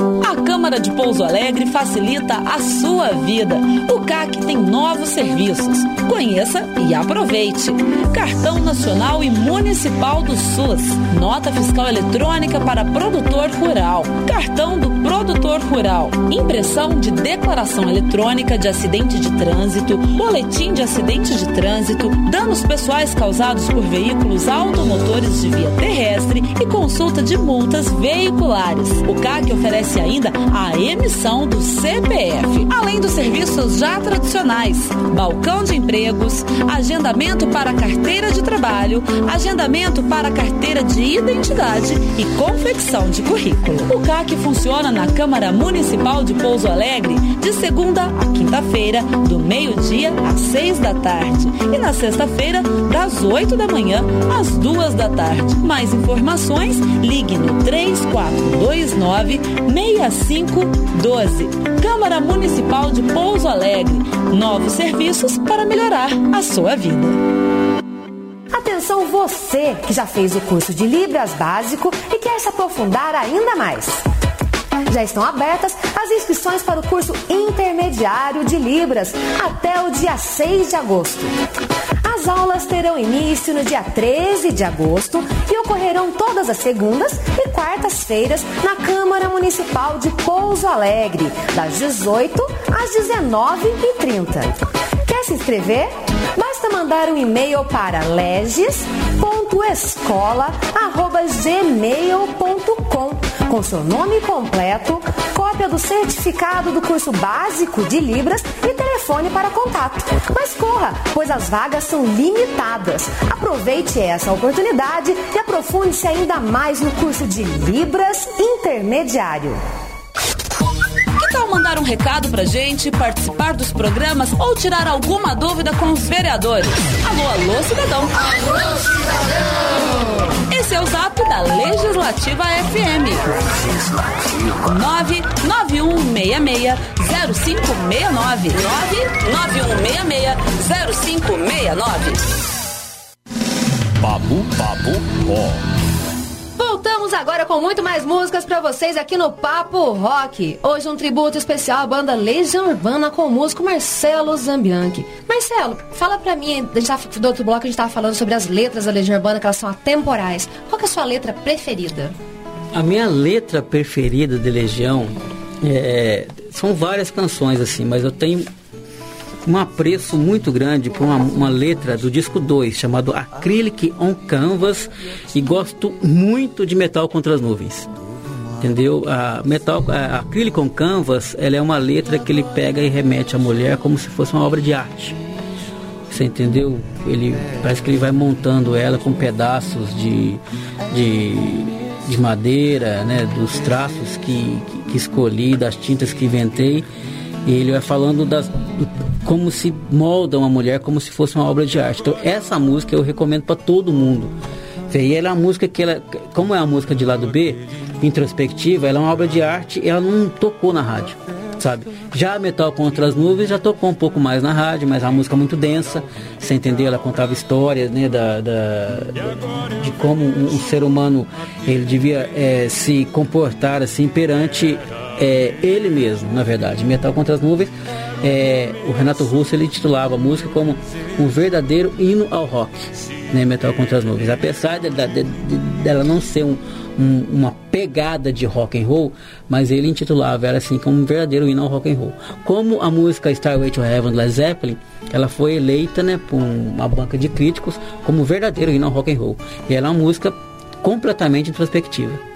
A Câmara de Pouso Alegre facilita a sua vida. O CAC tem novos serviços. Conheça e aproveite. Cartão Nacional e Municipal do SUS. Nota fiscal eletrônica para produtor rural. Cartão do produtor rural. Impressão de declaração eletrônica de acidente de trânsito. Boletim de acidente de trânsito. Danos pessoais causados por veículos automotores de via terrestre e consulta de multas veiculares. O CAC oferece ainda a emissão do CPF, além dos serviços já tradicionais: balcão de empregos, agendamento para carteira de trabalho, agendamento para carteira de identidade e confecção de currículo. O CAC funciona na Câmara Municipal de Pouso Alegre de segunda a quinta-feira, do meio-dia às seis da tarde e na sexta-feira, das oito da manhã às duas da tarde. Mais informações, ligue no 3429 6512. Câmara Municipal de Pouso Alegre. Novos serviços para melhorar a sua vida. Atenção você que já fez o curso de Libras básico e quer se aprofundar ainda mais. Já estão abertas as inscrições para o curso intermediário de Libras até o dia 6 de agosto. As aulas terão início no dia 13 de agosto e ocorrerão todas as segundas e quartas-feiras na Câmara Municipal de Pouso Alegre, das 18 às 19h30. Quer se inscrever? Basta mandar um e-mail para leges.escola.gmail.com com seu nome completo, cópia do certificado do curso básico de Libras e telefone para contato. Mas corra, pois as vagas são limitadas. Aproveite essa oportunidade e aprofunde-se ainda mais no curso de Libras Intermediário. Mandar um recado pra gente, participar dos programas ou tirar alguma dúvida com os vereadores? Alô, alô, cidadão. Alô, cidadão. Esse é o zap da Legislativa FM. Legislativa. 991660569. 991660569. Papo, papo, ó. Agora com muito mais músicas para vocês aqui no Papo Rock. Hoje um tributo especial à banda Legião Urbana com o músico Marcelo Zambianchi. Marcelo, fala pra mim, a gente tá, do outro bloco a gente tava falando sobre as letras da Legião Urbana, que elas são atemporais. Qual que é a sua letra preferida? A minha letra preferida de Legião é, são várias canções assim, mas eu tenho um apreço muito grande por uma, uma letra do disco 2, chamado Acrylic on Canvas, e gosto muito de Metal contra as Nuvens. Entendeu? A metal, a Acrylic on Canvas, ela é uma letra que ele pega e remete à mulher como se fosse uma obra de arte. Você entendeu? Ele parece que ele vai montando ela com pedaços de, de, de madeira, né? Dos traços que, que escolhi, das tintas que inventei. E ele vai falando das, como se molda uma mulher como se fosse uma obra de arte. Então essa música eu recomendo para todo mundo. E ela é uma música que ela, como é uma música de lado B, introspectiva, ela é uma obra de arte e ela não tocou na rádio, sabe? Já a Metal contra as Nuvens já tocou um pouco mais na rádio, mas é uma música muito densa, você entendeu? Ela contava histórias, né, da, da de como um, um, ser humano ele devia é, se comportar assim perante é, ele mesmo, na verdade. Metal contra as Nuvens é, o Renato Russo ele titulava a música como um verdadeiro hino ao rock, né, Metal contra as Nuvens. Apesar de, de, de, dela não ser um, um, uma pegada de rock and roll, mas ele intitulava ela assim como um verdadeiro hino ao rock and roll. Como a música Starway to Heaven do Led Zeppelin, ela foi eleita, né, por uma banca de críticos como um verdadeiro hino ao rock and roll. E ela é uma música completamente introspectiva.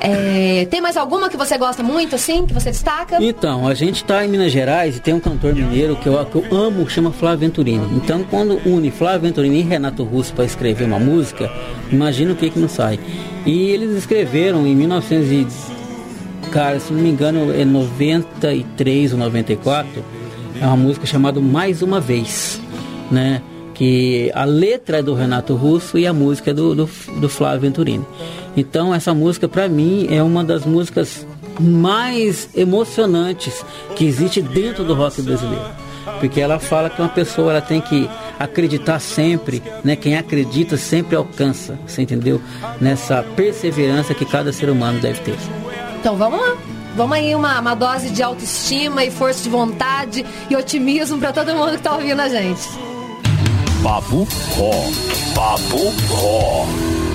É, tem mais alguma que você gosta muito, assim, que você destaca? Então, a gente está em Minas Gerais e tem um cantor mineiro que eu, que eu amo, chama Flávio Venturini. Então, quando une Flávio Venturini e Renato Russo para escrever uma música, imagina o que que não sai. E eles escreveram em 1900 e, cara, se não me engano, é 93 ou 94, é uma música chamada Mais Uma Vez, né? que a letra é do Renato Russo e a música é do, do, do Flávio Venturini. Então essa música para mim é uma das músicas mais emocionantes que existe dentro do rock brasileiro. Porque ela fala que uma pessoa ela tem que acreditar sempre, né? Quem acredita sempre alcança, você entendeu? Nessa perseverança que cada ser humano deve ter. Então vamos lá. Vamos aí uma, uma dose de autoestima e força de vontade e otimismo para todo mundo que está ouvindo a gente. Papo Rock. Papo Rock.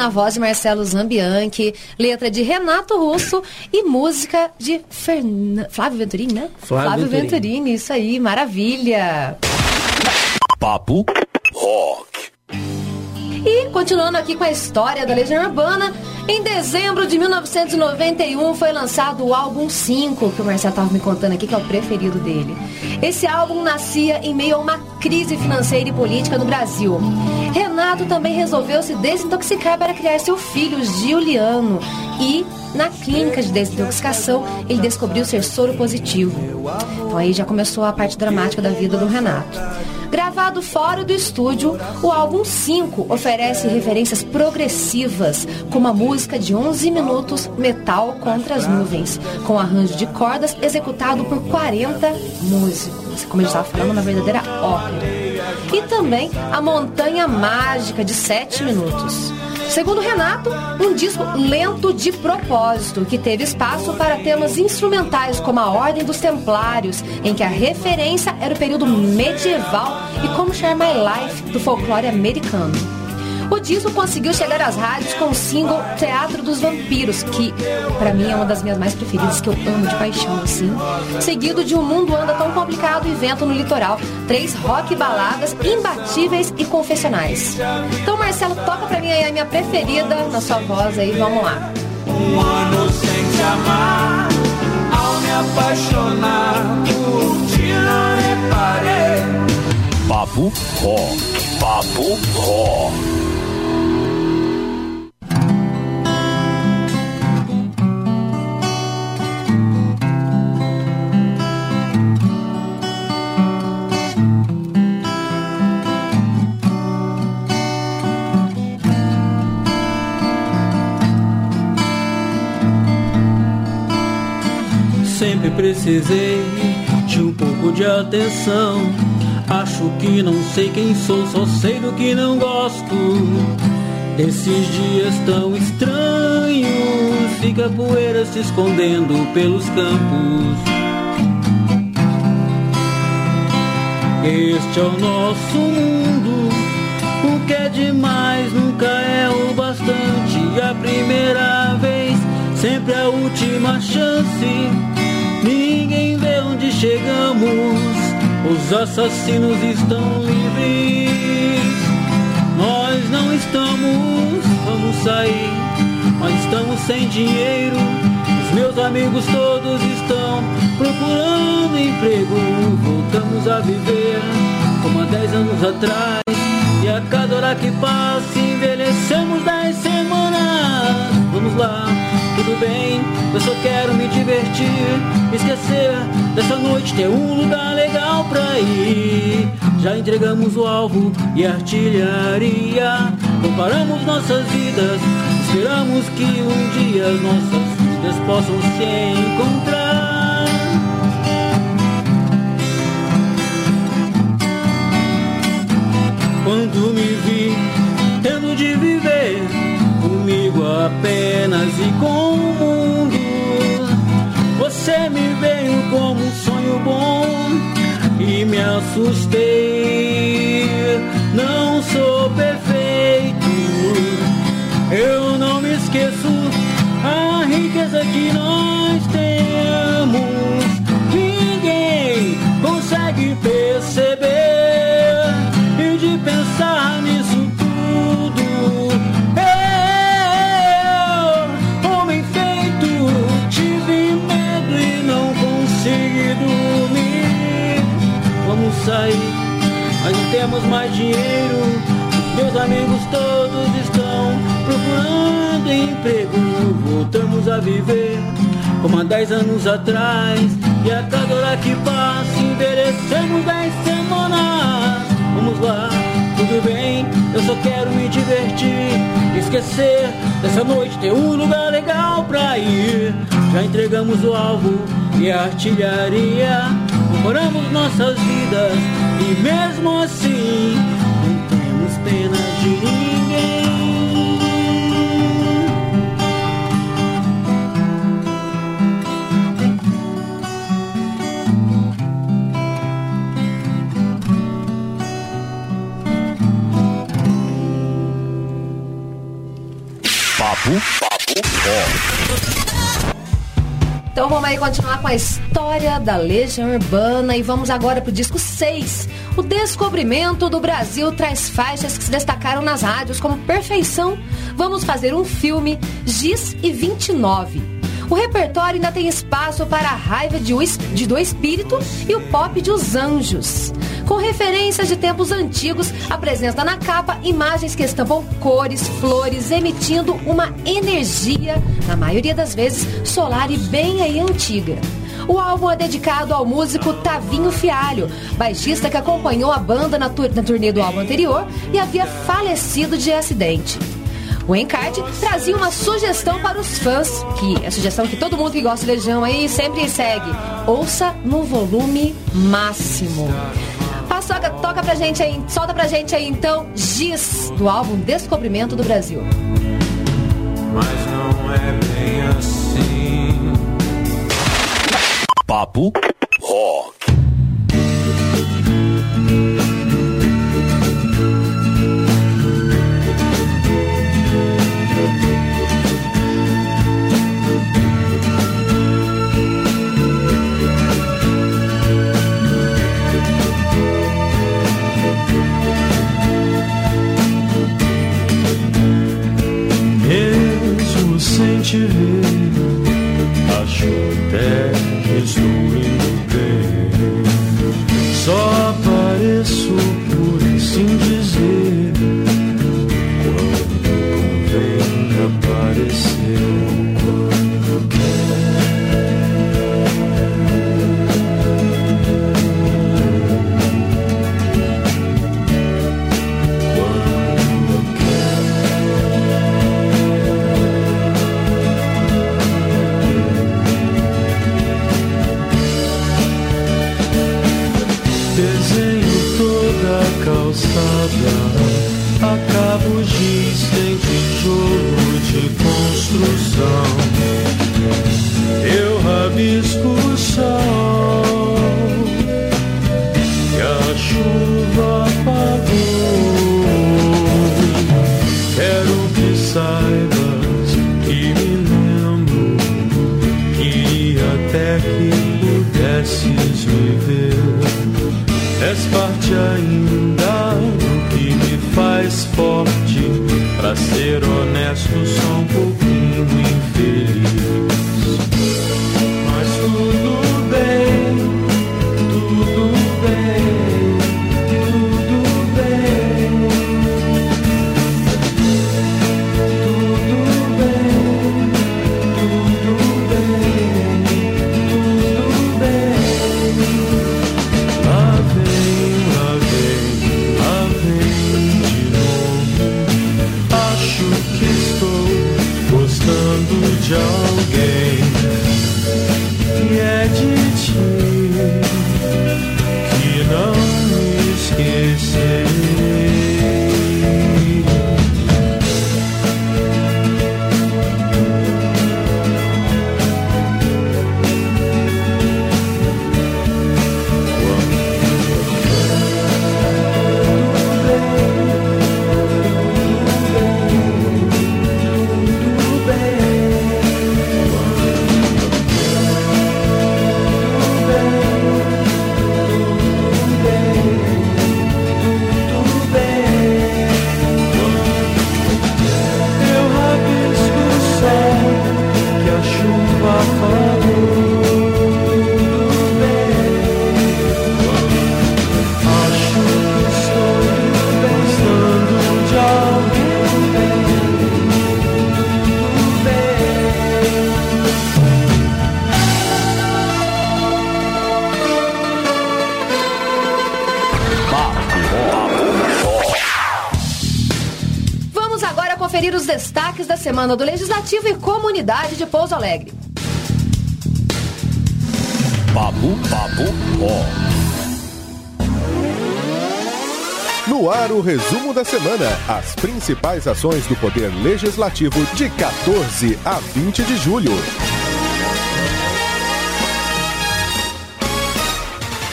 Na voz de Marcelo Zambianchi, letra de Renato Russo e música de Fern... Flávio Venturini, né? Flávio, Flávio Venturini. Venturini, isso aí, maravilha. Papo Rock. E continuando aqui com a história da Legião Urbana, em dezembro de 1991 foi lançado o álbum 5, que o Marcelo estava me contando aqui, que é o preferido dele. Esse álbum nascia em meio a uma crise financeira e política no Brasil. Renato também resolveu se desintoxicar para criar seu filho, Giuliano, e na clínica de desintoxicação ele descobriu ser soro positivo. Então aí já começou a parte dramática da vida do Renato. Gravado fora do estúdio, o álbum 5 oferece referências progressivas, como a música de 11 minutos Metal contra as Nuvens, com arranjo de cordas executado por 40 músicos, como gente estava falando, uma verdadeira ópera. E também a Montanha Mágica de 7 minutos. Segundo Renato, um disco lento de propósito, que teve espaço para temas instrumentais como a Ordem dos Templários, em que a referência era o período medieval, e como Share My Life, do folclore americano. O disco conseguiu chegar às rádios com o single Teatro dos Vampiros, que para mim é uma das minhas mais preferidas, que eu amo de paixão, assim. Seguido de Um Mundo Anda Tão Complicado e Vento no Litoral. Três rock baladas imbatíveis e confessionais. Então, Marcelo, toca pra mim aí a minha preferida na sua voz aí, vamos lá. Um ano sem te amar, ao me apaixonar por ti não reparei. Papo Rock. Papo Rock. Sempre precisei de um pouco de atenção. Acho que não sei quem sou, só sei do que não gosto. Esses dias tão estranhos, fica poeira se escondendo pelos campos. Este é o nosso mundo. O que é demais nunca é o bastante. A primeira vez, sempre a última chance. Ninguém vê onde chegamos, os assassinos estão livres. Nós não estamos, vamos sair, mas estamos sem dinheiro. Os meus amigos todos estão procurando emprego. Voltamos a viver como há dez anos atrás. E a cada hora que passa, envelhecemos dez semanas. Vamos lá tudo bem, eu só quero me divertir, esquecer dessa noite, ter um lugar legal pra ir. Já entregamos o alvo e a artilharia, comparamos nossas vidas, esperamos que um dia nossas vidas possam se encontrar. Quando me vi apenas e com o mundo. Você me veio como um sonho bom e me assustei. Não sou perfeito, eu não me esqueço a riqueza que nós mais dinheiro. Meus amigos todos estão procurando emprego. Voltamos a viver como há dez anos atrás. E a cada hora que passa, envelhecemos dez semanas. Vamos lá, tudo bem, eu só quero me divertir. Esquecer dessa noite, ter um lugar legal pra ir. Já entregamos o alvo e a artilharia. Comemoramos nossas vidas e mesmo assim não temos pena de ninguém. Papo, papo, rock. Então vamos aí continuar com a história da Legião Urbana e vamos agora pro disco 6. O descobrimento do Brasil traz faixas que se destacaram nas rádios como Perfeição. Vamos fazer um filme, Giz e 29. O repertório ainda tem espaço para a raiva de, de do espírito e o pop de Os Anjos. Com referências de tempos antigos, apresenta na capa imagens que estampam cores, flores, emitindo uma energia, na maioria das vezes, solar e bem aí antiga. O álbum é dedicado ao músico Tavinho Fialho, baixista que acompanhou a banda na, tur- na turnê do álbum anterior e havia falecido de acidente. O encarte trazia uma sugestão para os fãs, que é a sugestão que todo mundo que gosta de Legião aí sempre segue. Ouça no volume máximo. Paçoca, toca pra gente aí, solta pra gente aí então Giz, do álbum Descobrimento do Brasil. Mas não é bem Papo, rock. Semana do Legislativo e Comunidade de Pouso Alegre. Babu Babu Ó. No ar, o resumo da semana. As principais ações do Poder Legislativo de 14 a 20 de julho.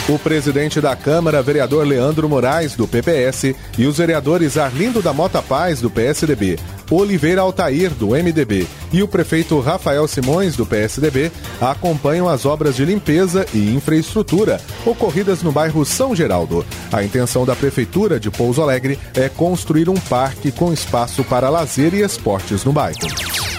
O presidente da Câmara, vereador Leandro Moraes, do PPS, e os vereadores Arlindo da Mota Paz, do PSDB, Oliveira Altair, do MDB, e o prefeito Rafael Simões, do PSDB, acompanham as obras de limpeza e infraestrutura ocorridas no bairro São Geraldo. A intenção da Prefeitura de Pouso Alegre é construir um parque com espaço para lazer e esportes no bairro.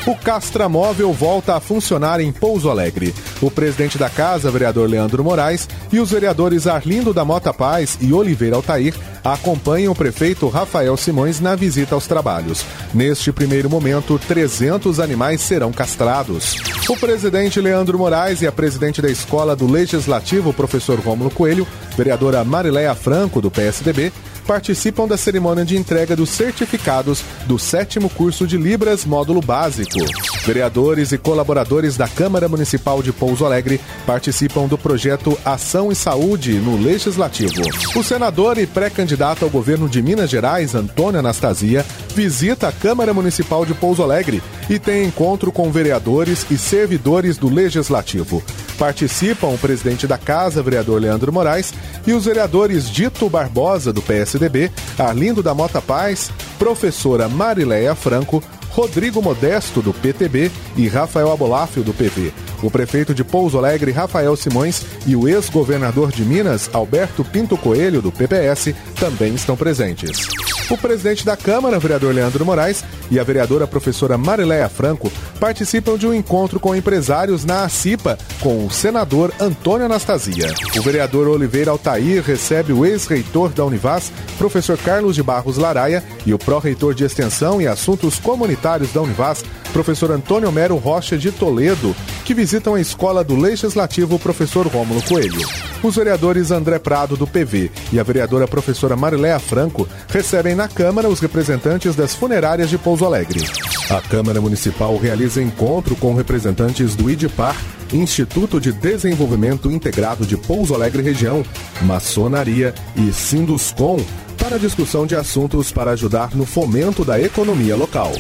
O Castra Móvel volta a funcionar em Pouso Alegre. O presidente da casa, vereador Leandro Moraes, e os vereadores Arlindo da Mota Paz e Oliveira Altair acompanham o prefeito Rafael Simões na visita aos trabalhos. Neste primeiro momento, 300 animais serão castrados. O presidente Leandro Moraes e a presidente da Escola do Legislativo, professor Rômulo Coelho, vereadora Marileia Franco, do PSDB, participam da cerimônia de entrega dos certificados do sétimo curso de Libras Módulo Básico. Vereadores e colaboradores da Câmara Municipal de Pouso Alegre participam do projeto Ação e Saúde no Legislativo. O senador e pré-candidato ao governo de Minas Gerais, Antônio Anastasia, visita a Câmara Municipal de Pouso Alegre e tem encontro com vereadores e servidores do Legislativo. Participam o presidente da Casa, vereador Leandro Moraes, e os vereadores Dito Barbosa, do PSDB, Arlindo da Mota Paz, professora Marileia Franco, Rodrigo Modesto, do PTB, e Rafael Abolafio, do PV. O prefeito de Pouso Alegre, Rafael Simões, e o ex-governador de Minas, Alberto Pinto Coelho, do PPS, também estão presentes. O presidente da Câmara, vereador Leandro Moraes, e a vereadora professora Marileia Franco participam de um encontro com empresários na ACIPA com o senador Antônio Anastasia. O vereador Oliveira Altair recebe o ex-reitor da Univas, professor Carlos de Barros Laraia, e o pró-reitor de Extensão e Assuntos Comunitários da Univas, professor Antônio Mero Rocha de Toledo, que visitam a escola do Legislativo professor Rômulo Coelho. Os vereadores André Prado, do PV, e a vereadora professora Mariléa Franco recebem na Câmara os representantes das funerárias de Pouso Alegre. A Câmara Municipal realiza encontro com representantes do IDPAR, Instituto de Desenvolvimento Integrado de Pouso Alegre Região, Maçonaria e Sinduscom, para discussão de assuntos para ajudar no fomento da economia local.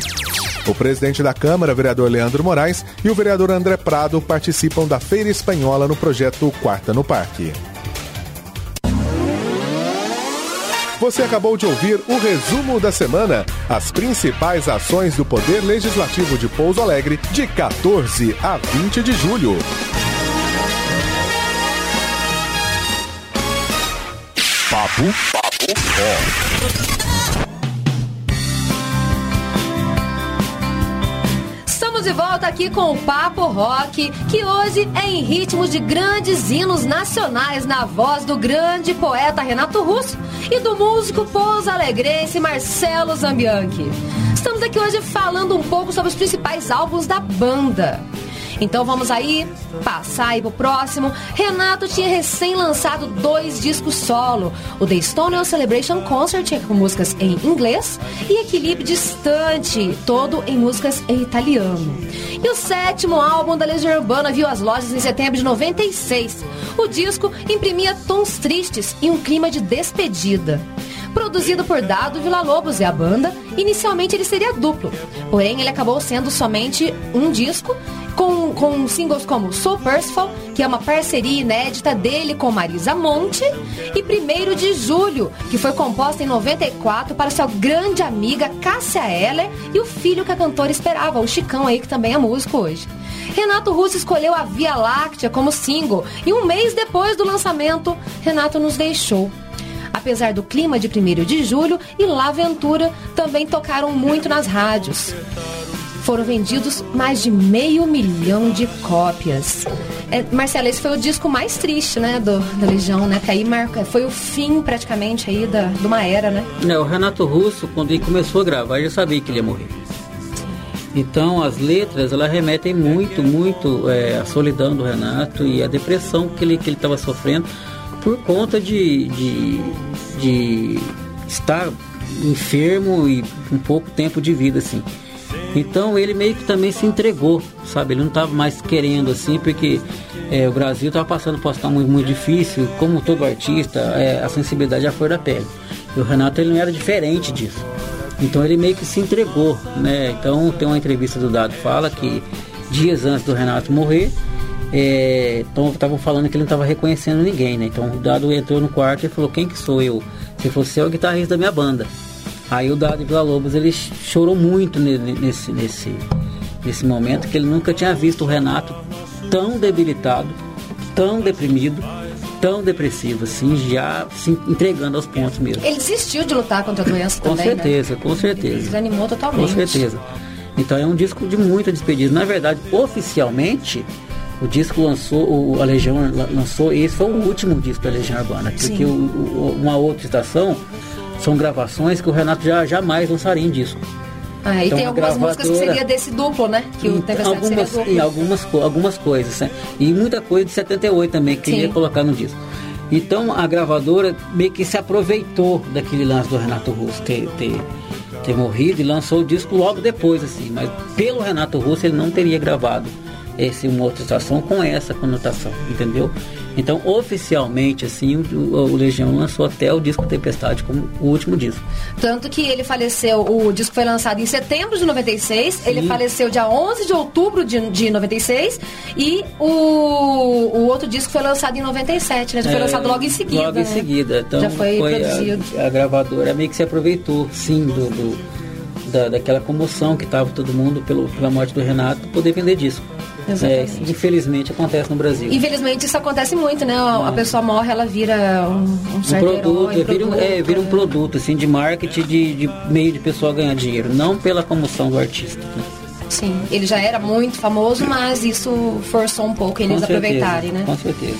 O presidente da Câmara, vereador Leandro Moraes, e o vereador André Prado participam da Feira Espanhola no projeto Quarta no Parque. Você acabou de ouvir o resumo da semana, as principais ações do Poder Legislativo de Pouso Alegre, de 14 a 20 de julho. Papo Papo Ó. de volta aqui com o Papo Rock, que hoje é em ritmos de grandes hinos nacionais na voz do grande poeta Renato Russo e do músico pouso alegrense Marcelo Zambianchi. Estamos aqui hoje falando um pouco sobre os principais álbuns da banda. Então vamos aí passar aí pro próximo. Renato tinha recém lançado dois discos solo: o The Stonewall Celebration Concert com músicas em inglês e Equilíbrio Distante, todo em músicas em italiano. E o sétimo álbum da Legião Urbana viu as lojas em setembro de 96. O disco imprimia tons tristes e um clima de despedida. Produzido por Dado Villa-Lobos e a banda, inicialmente ele seria duplo. Porém, ele acabou sendo somente um disco com, com singles como Soul Percival, que é uma parceria inédita dele com Marisa Monte, e 1 de Julho, que foi composta em 94 para sua grande amiga Cássia Eller e o filho que a cantora esperava, o Chicão aí, que também é hoje. Renato Russo escolheu a Via Láctea como single e um mês depois do lançamento, Renato nos deixou. Apesar do clima de 1 de julho e La Ventura também tocaram muito nas rádios. Foram vendidos mais de meio milhão de cópias. É, Marcelo, esse foi o disco mais triste, né, do, da Legião, né? Que aí marca, foi o fim praticamente aí da, de uma era, né? É, o Renato Russo, quando ele começou a gravar, já sabia que ele ia morrer. Então as letras elas remetem muito, muito é, à solidão do Renato e à depressão que ele que ele estava sofrendo por conta de, de, de estar enfermo e com pouco tempo de vida, assim. Então ele meio que também se entregou, sabe? Ele não estava mais querendo assim, porque é, o Brasil estava passando por uma muito, muito difícil, como todo artista, é, a sensibilidade é a flor da pele. E o Renato ele não era diferente disso. Então ele meio que se entregou, né? Então tem uma entrevista do Dado fala que dias antes do Renato morrer, é, então estavam falando que ele não estava reconhecendo ninguém, né? Então o Dado entrou no quarto e falou: Quem que sou eu? Se fosse eu, é o guitarrista da minha banda. Aí o Dado Vila Lobos ele chorou muito nesse, nesse, nesse momento, que ele nunca tinha visto o Renato tão debilitado, tão deprimido, tão depressivo, assim, já se entregando aos pontos mesmo. Ele desistiu de lutar contra a doença com também, certeza, né? com certeza. Ele desanimou totalmente. Com certeza. Então é um disco de muita despedida. Na verdade, oficialmente, o disco lançou, o, a Legião lançou, esse foi o último disco da Legião Urbana, porque o, o, uma outra estação são gravações que o Renato já jamais lançaria em disco. Ah, e Então, tem algumas músicas que gravadora- seria desse duplo, né? Que o Tempestade algumas, seria duplo. algumas, algumas coisas, né? E muita coisa de 78 também que Sim. queria colocar no disco. Então a gravadora meio que se aproveitou daquele lance do Renato Russo ter, ter, ter morrido e lançou o disco logo depois, assim. Mas pelo Renato Russo ele não teria gravado esse uma outra estação com essa conotação, entendeu? Então oficialmente assim o, o- Legião lançou até o disco Tempestade como o último disco. Tanto que ele faleceu, o disco foi lançado em setembro de 96, ele faleceu dia 11 de outubro de, de 96 e o, o outro disco foi lançado em 97, né? Já foi É, lançado logo em seguida. Logo em né? seguida. Então Já foi, produzido. a, a gravadora meio que se aproveitou, sim, do, do- da, daquela comoção que estava todo mundo pelo, pela morte do Renato poder vender disco. É, infelizmente acontece no Brasil. Infelizmente isso acontece muito, né? A a pessoa morre, ela vira um, um um produto, herói, é, vira, um, é, vira um produto assim, de marketing, de, de meio de pessoa ganhar dinheiro, não pela comoção do artista. né? Sim, ele já era muito famoso, mas isso forçou um pouco eles aproveitarem, né? Com certeza.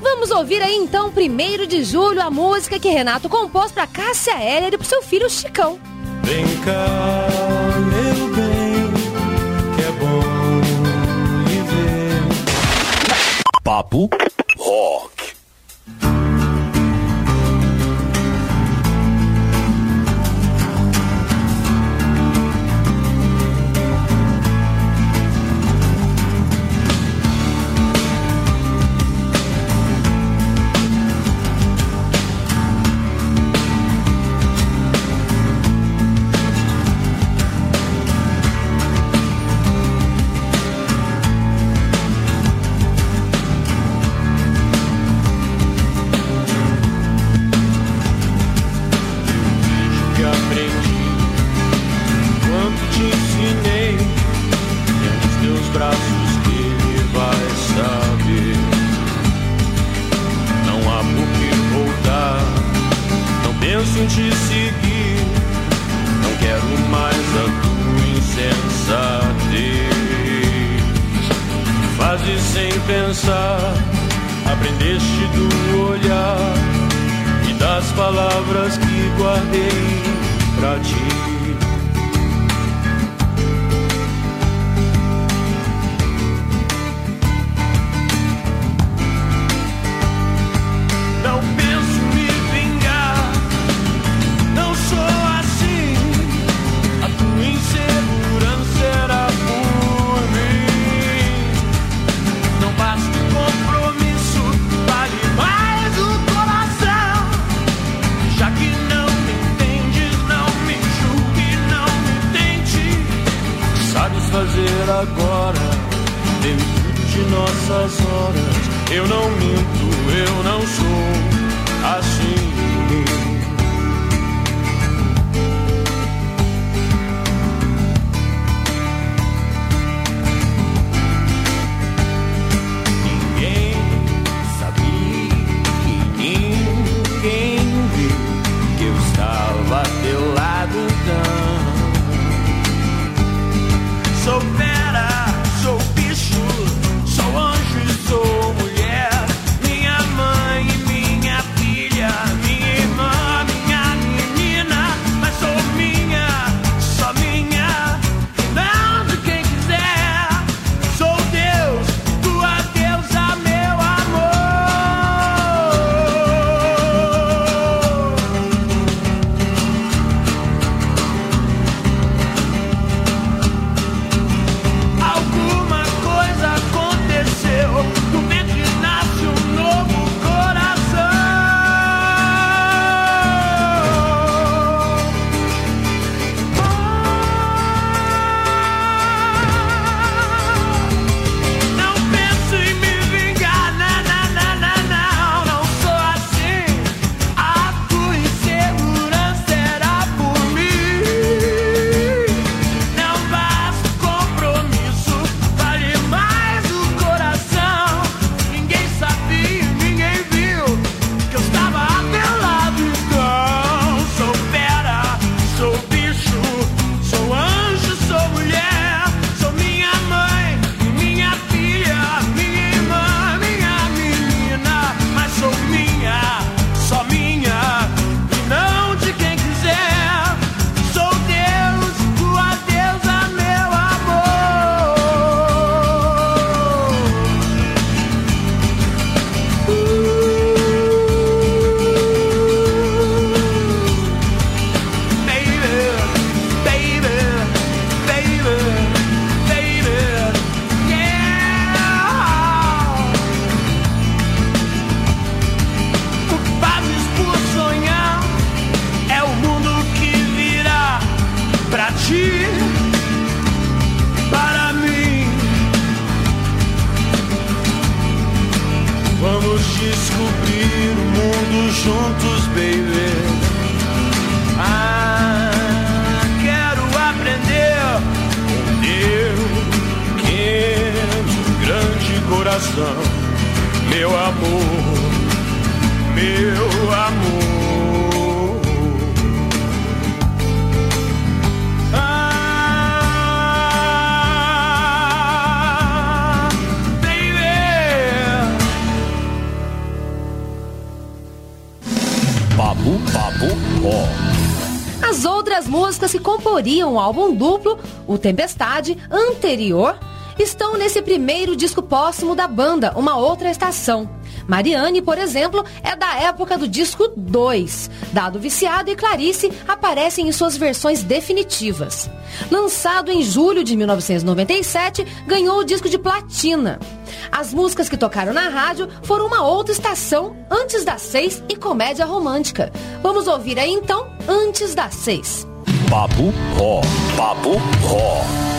Vamos ouvir aí então, 1 de julho, a música que Renato compôs pra Cássia Heller e pro seu filho Chicão. Vem cá, Papo Rock. O álbum duplo, o Tempestade, anterior, estão nesse primeiro disco póstumo da banda, Uma Outra Estação. Mariane, por exemplo, é da época do disco 2. Dado Viciado e Clarice aparecem em suas versões definitivas. Lançado em julho de 1997, ganhou o disco de platina. As músicas que tocaram na rádio foram Uma Outra Estação, Antes das Seis e Comédia Romântica. Vamos ouvir aí então, Antes das Seis. Papo, ó. Papo, ó.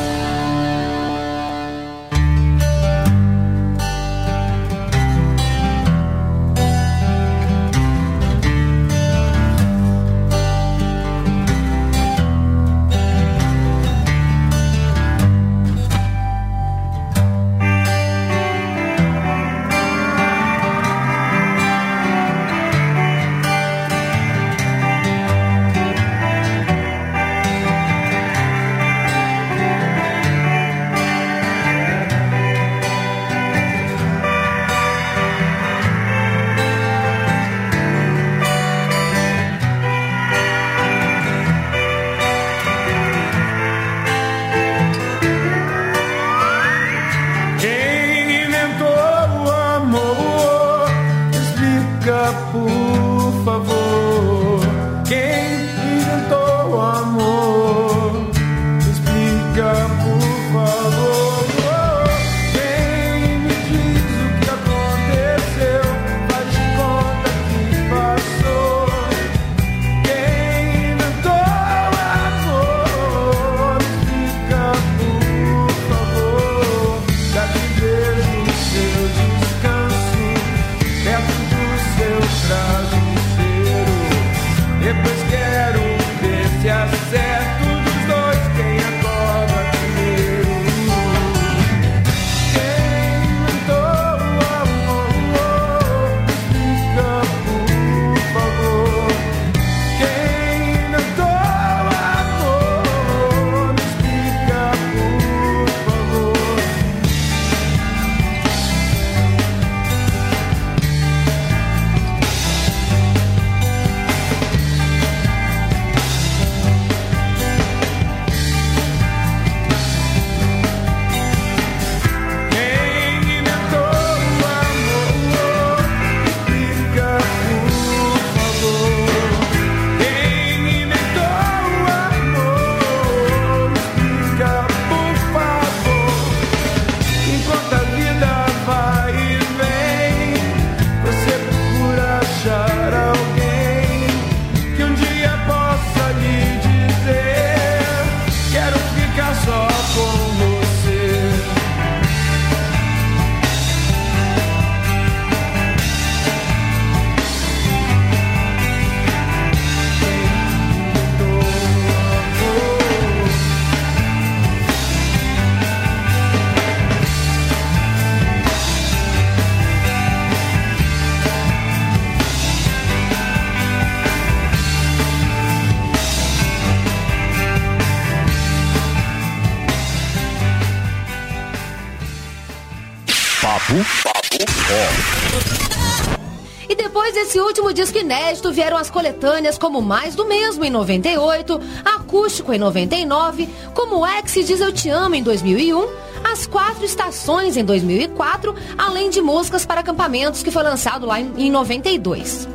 Último disco inédito vieram as coletâneas como Mais do Mesmo em 98, Acústico em 99, Como Ex Diz Eu Te Amo em 2001, As Quatro Estações em 2004, além de músicas para acampamentos que foi lançado lá em, em 92.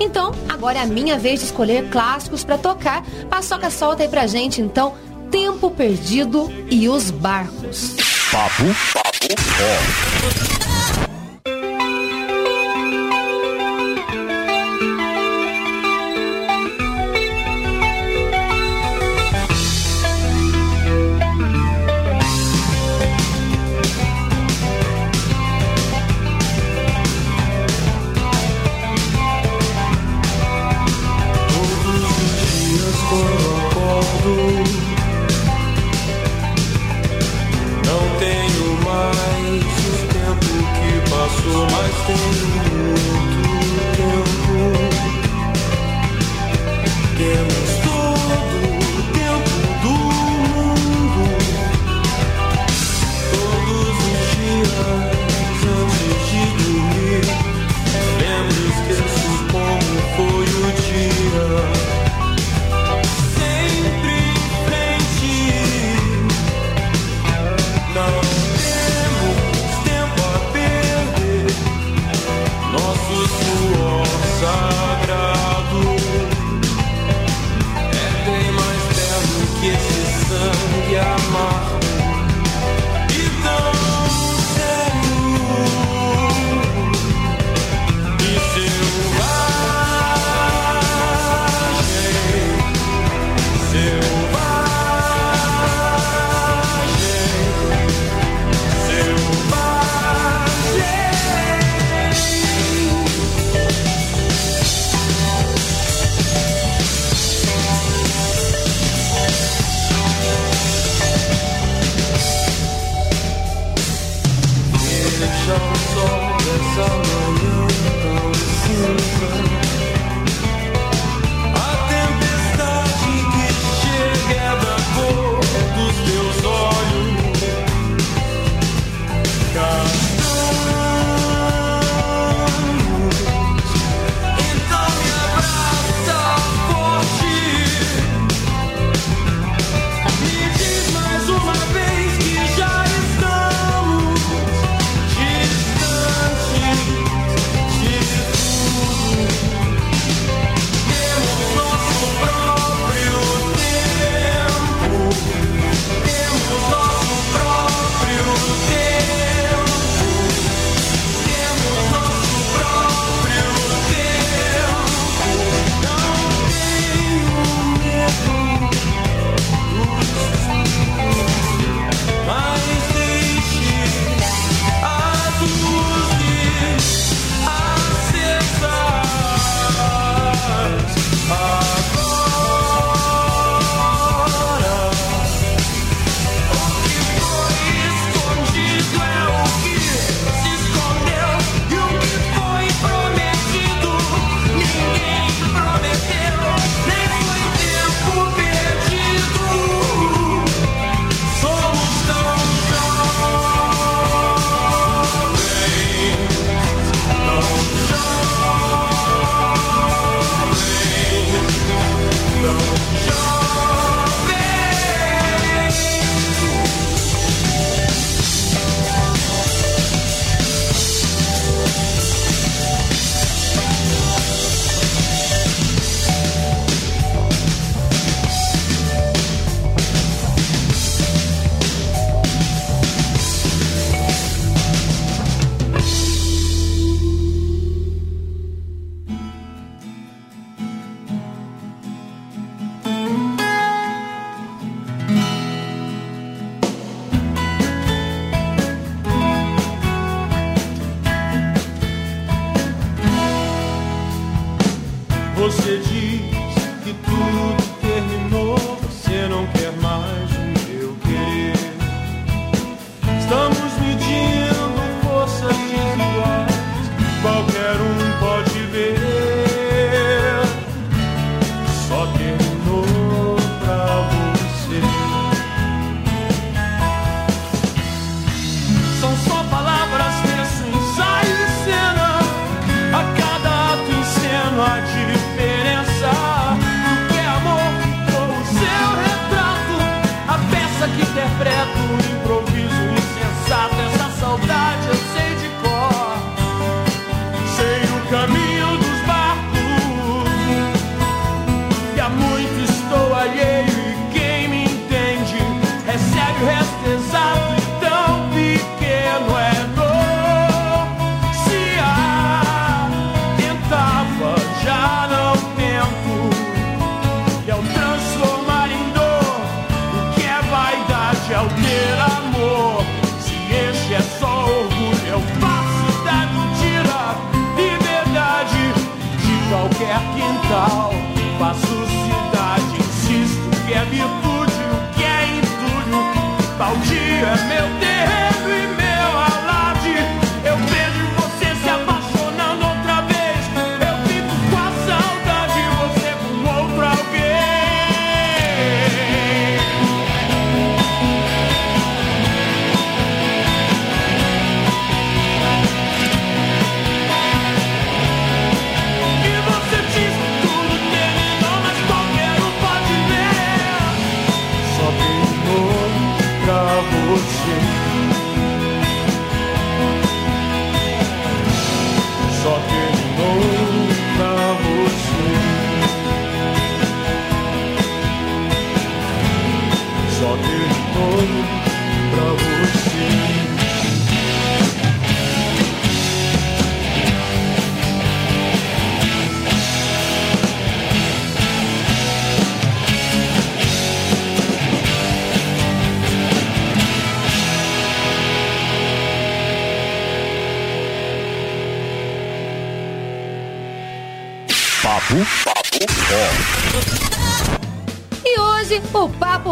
Então, agora é a minha vez de escolher clássicos para tocar. Paçoca solta aí pra gente, então, Tempo Perdido e Os Barcos. Papo, papo, ó.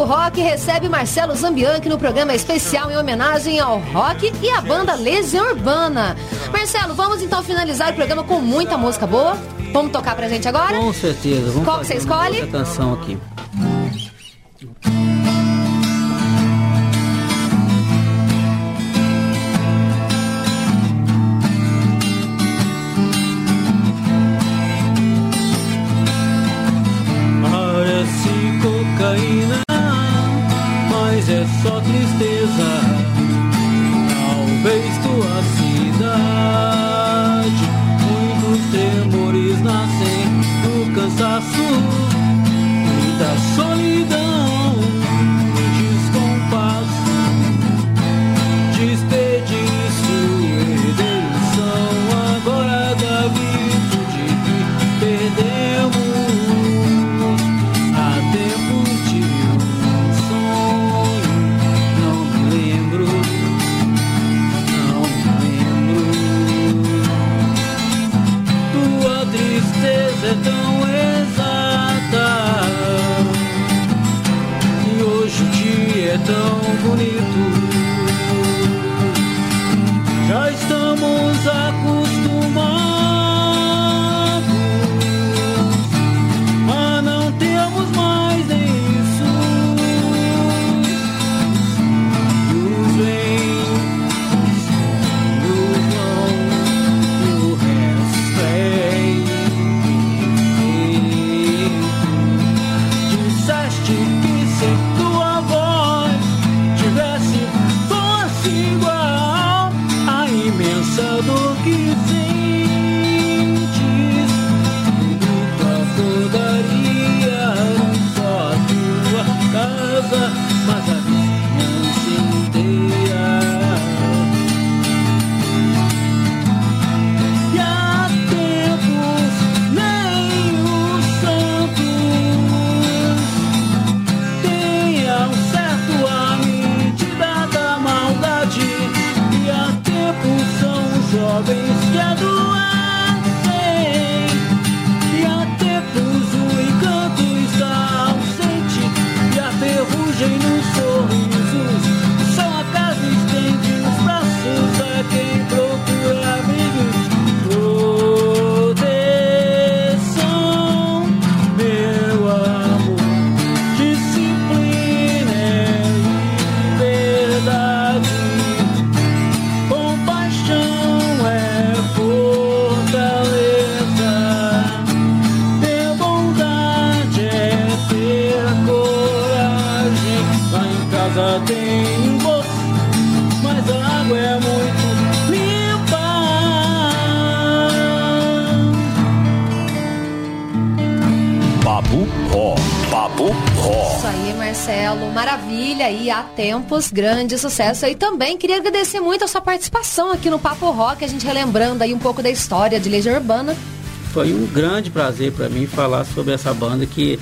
Rock recebe Marcelo Zambianchi no programa especial em homenagem ao rock e à banda Legião Urbana. Marcelo, vamos então finalizar o programa com muita música boa. Vamos tocar pra gente agora? Com certeza. Vamos Qual que você escolhe? canção aqui. Mas é só tristeza. Talvez tempos, grande sucesso aí também. Queria agradecer muito a sua participação aqui no Papo Rock, a gente relembrando aí um pouco da história de Legião Urbana. Foi um grande prazer para mim falar sobre essa banda que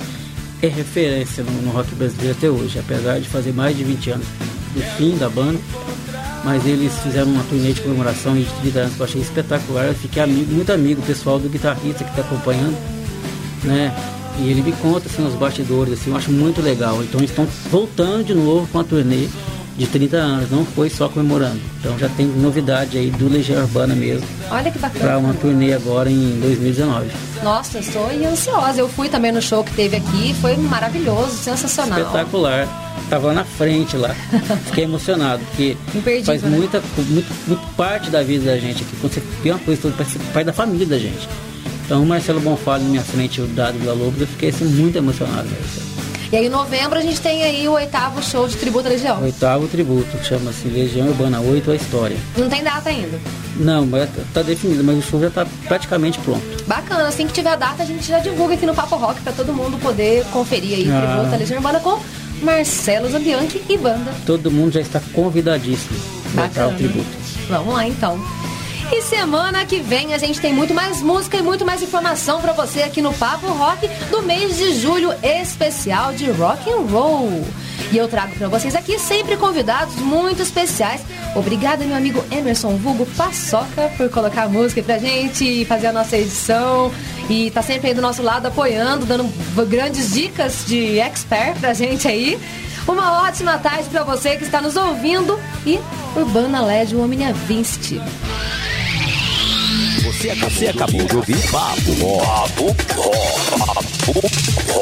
é referência no, no rock brasileiro até hoje, apesar de fazer mais de 20 anos do fim da banda. Mas eles fizeram uma turnê de comemoração de 30 anos que eu achei espetacular. Eu fiquei amigo, muito amigo pessoal do guitarrista que está acompanhando, né? E ele me conta assim, os bastidores, assim, eu acho muito legal. Então eles estão voltando de novo com a turnê de 30 anos, não foi só comemorando. Então já tem novidade aí do Legião Urbana mesmo, Olha que para bacana. uma turnê agora em 2019. Nossa, eu estou ansiosa. Eu fui também no show que teve aqui, foi maravilhoso, sensacional. espetacular. Tava lá na frente lá. Fiquei emocionado, porque Imperdível, faz né? muita, muito, muito parte da vida da gente aqui. Quando você tem uma coisa toda, parte da família da gente. Então o Marcelo Bonfalho na minha frente, o Dado da Lobos, eu fiquei assim, muito emocionado. Mesmo. E aí, em novembro, a gente tem aí o oitavo show de tributo à Legião. Oitavo tributo, chama-se Legião Urbana 8 a História. Não tem data ainda. Não, mas tá- tá definido, mas o show já tá praticamente pronto. Bacana, assim que tiver a data, a gente já divulga aqui no Papo Rock pra todo mundo poder conferir aí Ah. tributo à Legião Urbana com Marcelo Zambianchi e banda. Todo mundo já está convidadíssimo para Bacana. o tributo. Vamos lá então. E semana que vem a gente tem muito mais música e muito mais informação pra você aqui no Papo Rock do mês de julho especial de rock and roll. E eu trago para vocês aqui sempre convidados muito especiais. Obrigada, meu amigo Emerson Vulgo Paçoca, por colocar a música pra gente e fazer a nossa edição. E tá sempre aí do nosso lado apoiando, dando grandes dicas de expert pra gente aí. Uma ótima tarde para você que está nos ouvindo e Urbana LED, o Omnia Vinci. Você acabou, você acabou de ouvir Papo Ó. Papo Ó. Papo Ó.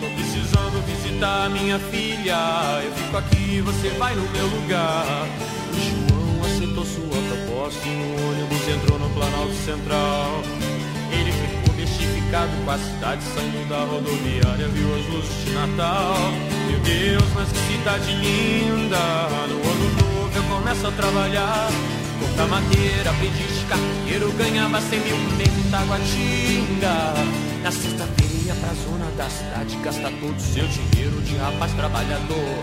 Tô precisando visitar minha filha, eu fico aqui, você vai no meu lugar. O João aceitou sua proposta e no ônibus entrou no Planalto Central. Ele ficou bestificado com a cidade saindo da rodoviária, viu as luzes de Natal. Meu Deus, mas que cidade linda! No ano novo eu começo a trabalhar. Cortar madeira, aprendi de carteiro, ganhava cem mil em Taguatinga. Na sexta-feira ia pra zona da cidade, gastar todo o seu dinheiro de rapaz trabalhador.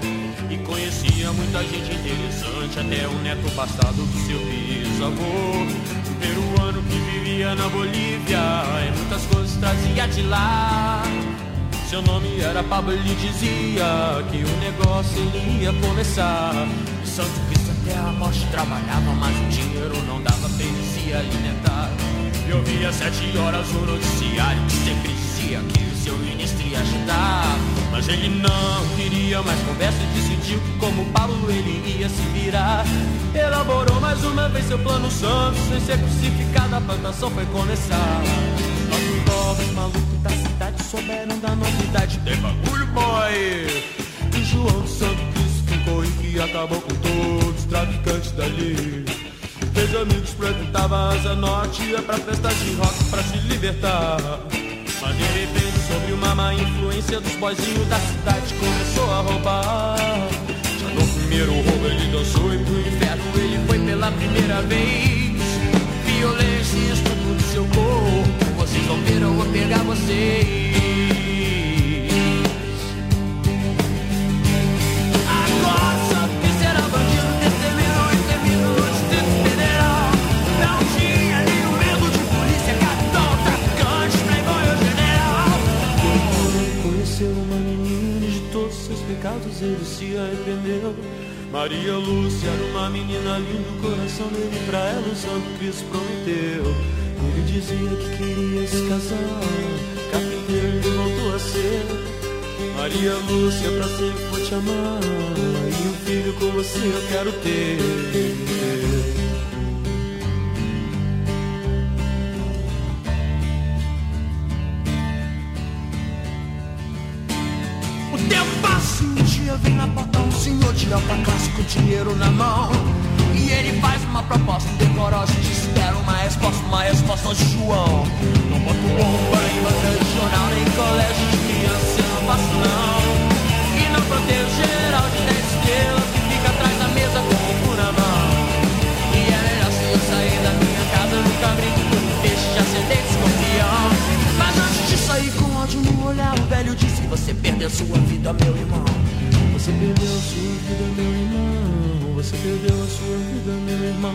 E conhecia muita gente interessante, até o neto passado do seu bisavô. Um peruano que vivia na Bolívia, e muitas coisas trazia de lá. Seu nome era Pablo, ele dizia que o negócio ele ia começar. E Santo Cristo até a morte trabalhava, mas o dinheiro não dava pra ele se alimentar. Eu via sete horas o noticiário que sempre dizia que o seu ministro ia ajudar. Mas ele não queria mais conversa e decidiu que como Paulo ele ia se virar. Elaborou mais uma vez seu plano santo, sem ser crucificado a plantação foi começar. Nossos povos malucos da cidade souberam da novidade, tem bagulho boy. E João do Santo Cristo ficou e que acabou com todos os traficantes dali. Fez amigos, frequentava a Norte, ia pra festas de rock pra se libertar. De repente, sobre uma má influência dos boizinhos da cidade, começou a roubar. Já no primeiro roubo ele dançou e pro inferno ele foi pela primeira vez. Violência e estupro do seu corpo, vocês vão ver, eu vou pegar vocês. Pecados ele se arrependeu. Maria Lúcia era uma menina linda, o coração dele pra ela o Santo Cristo prometeu. Ele dizia que queria se casar, carpinteiro ele voltou a ser. Maria Lúcia, pra sempre vou te amar. E um filho com você eu quero ter. Delta clássico, dinheiro na mão. E ele faz uma proposta decorosa. Te espero uma resposta, uma resposta de João. Não boto bomba em banca de jornal, nem colégio de criança, eu não faço não. E não protejo geral de 10 estrelas que fica atrás da mesa com o cu na mão. E é melhor se eu sair da minha casa, nunca brinco com peixe de ascendente escorpião. Mas antes de sair com ódio no olhar, o velho disse: Você perdeu sua vida, meu irmão. Você perdeu a sua vida, meu irmão. Você perdeu a sua vida, meu irmão.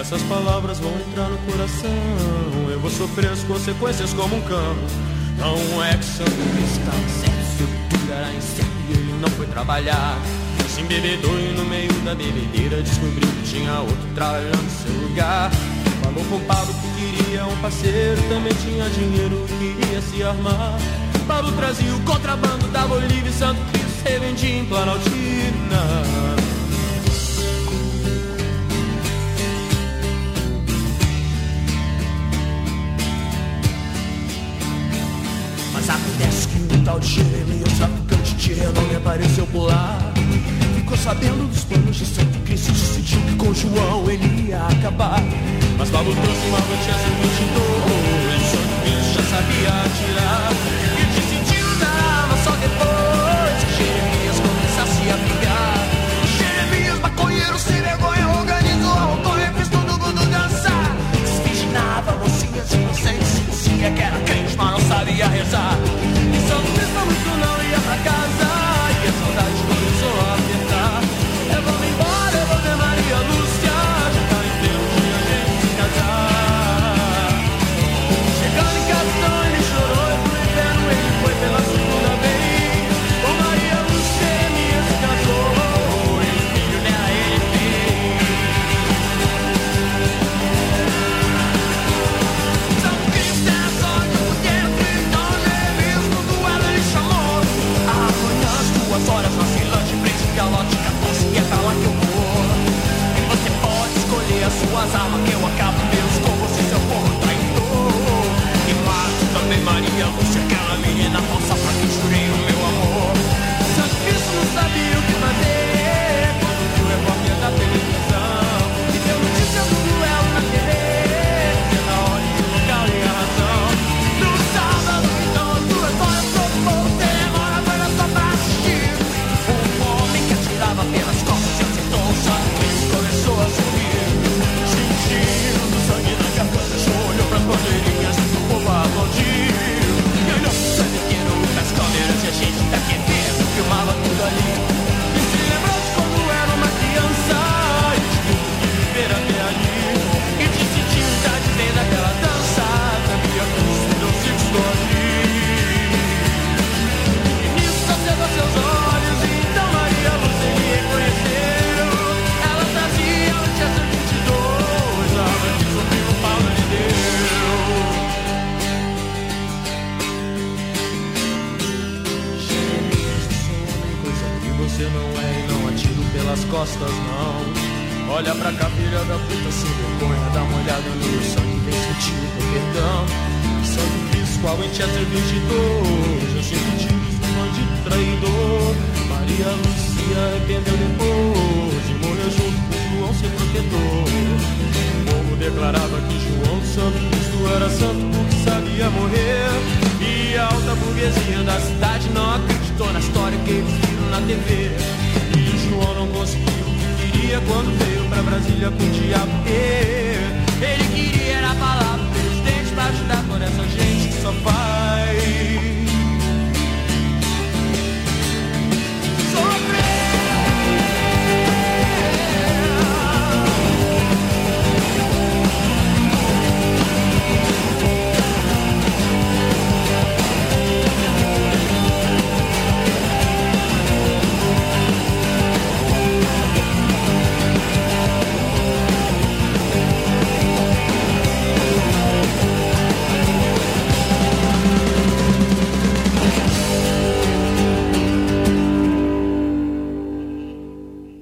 Essas palavras vão entrar no coração. Eu vou sofrer as consequências como um cão. Não é que Santo estava certo, seu futuro era incerto e ele não foi trabalhar. Se embebedou e no meio da bebedeira descobriu que tinha outro trabalhando no seu lugar. Falou com Pablo que queria um parceiro, também tinha dinheiro e queria se armar. Pablo trazia o contrabando da Bolívia e Santo Cristo revendia em Planaltina. Mas acontece que um tal de Jeremias, traficante de renome, apareceu por lá. Ficou sabendo dos planos de Santo Cristo e decidiu que com João ele ia acabar. Mas Pablo trouxe uma notícia e Santo Cristo já sabia atirar. Mocinhas inocentes, dizia que era crente, mas não sabia rezar. Também e a gente tá aqui vendo, filmava costas não. Olha pra cá, filha da puta, sem vergonha, dá uma olhada no sangue, vem sentir o teu perdão. Santo Cristo, qual em Chester 22, eu sinto tiros do bandido traidor. Maria Lucia arrependeu depois e morreu junto com João, seu protetor. O povo declarava que João Santo Cristo era santo porque sabia morrer. E a alta burguesia da cidade não acreditou na história que eles viram na TV. Conseguiu o que queria quando veio pra Brasília com o diabo. Ele queria era falar pro presidente pra ajudar toda essa gente que só faz.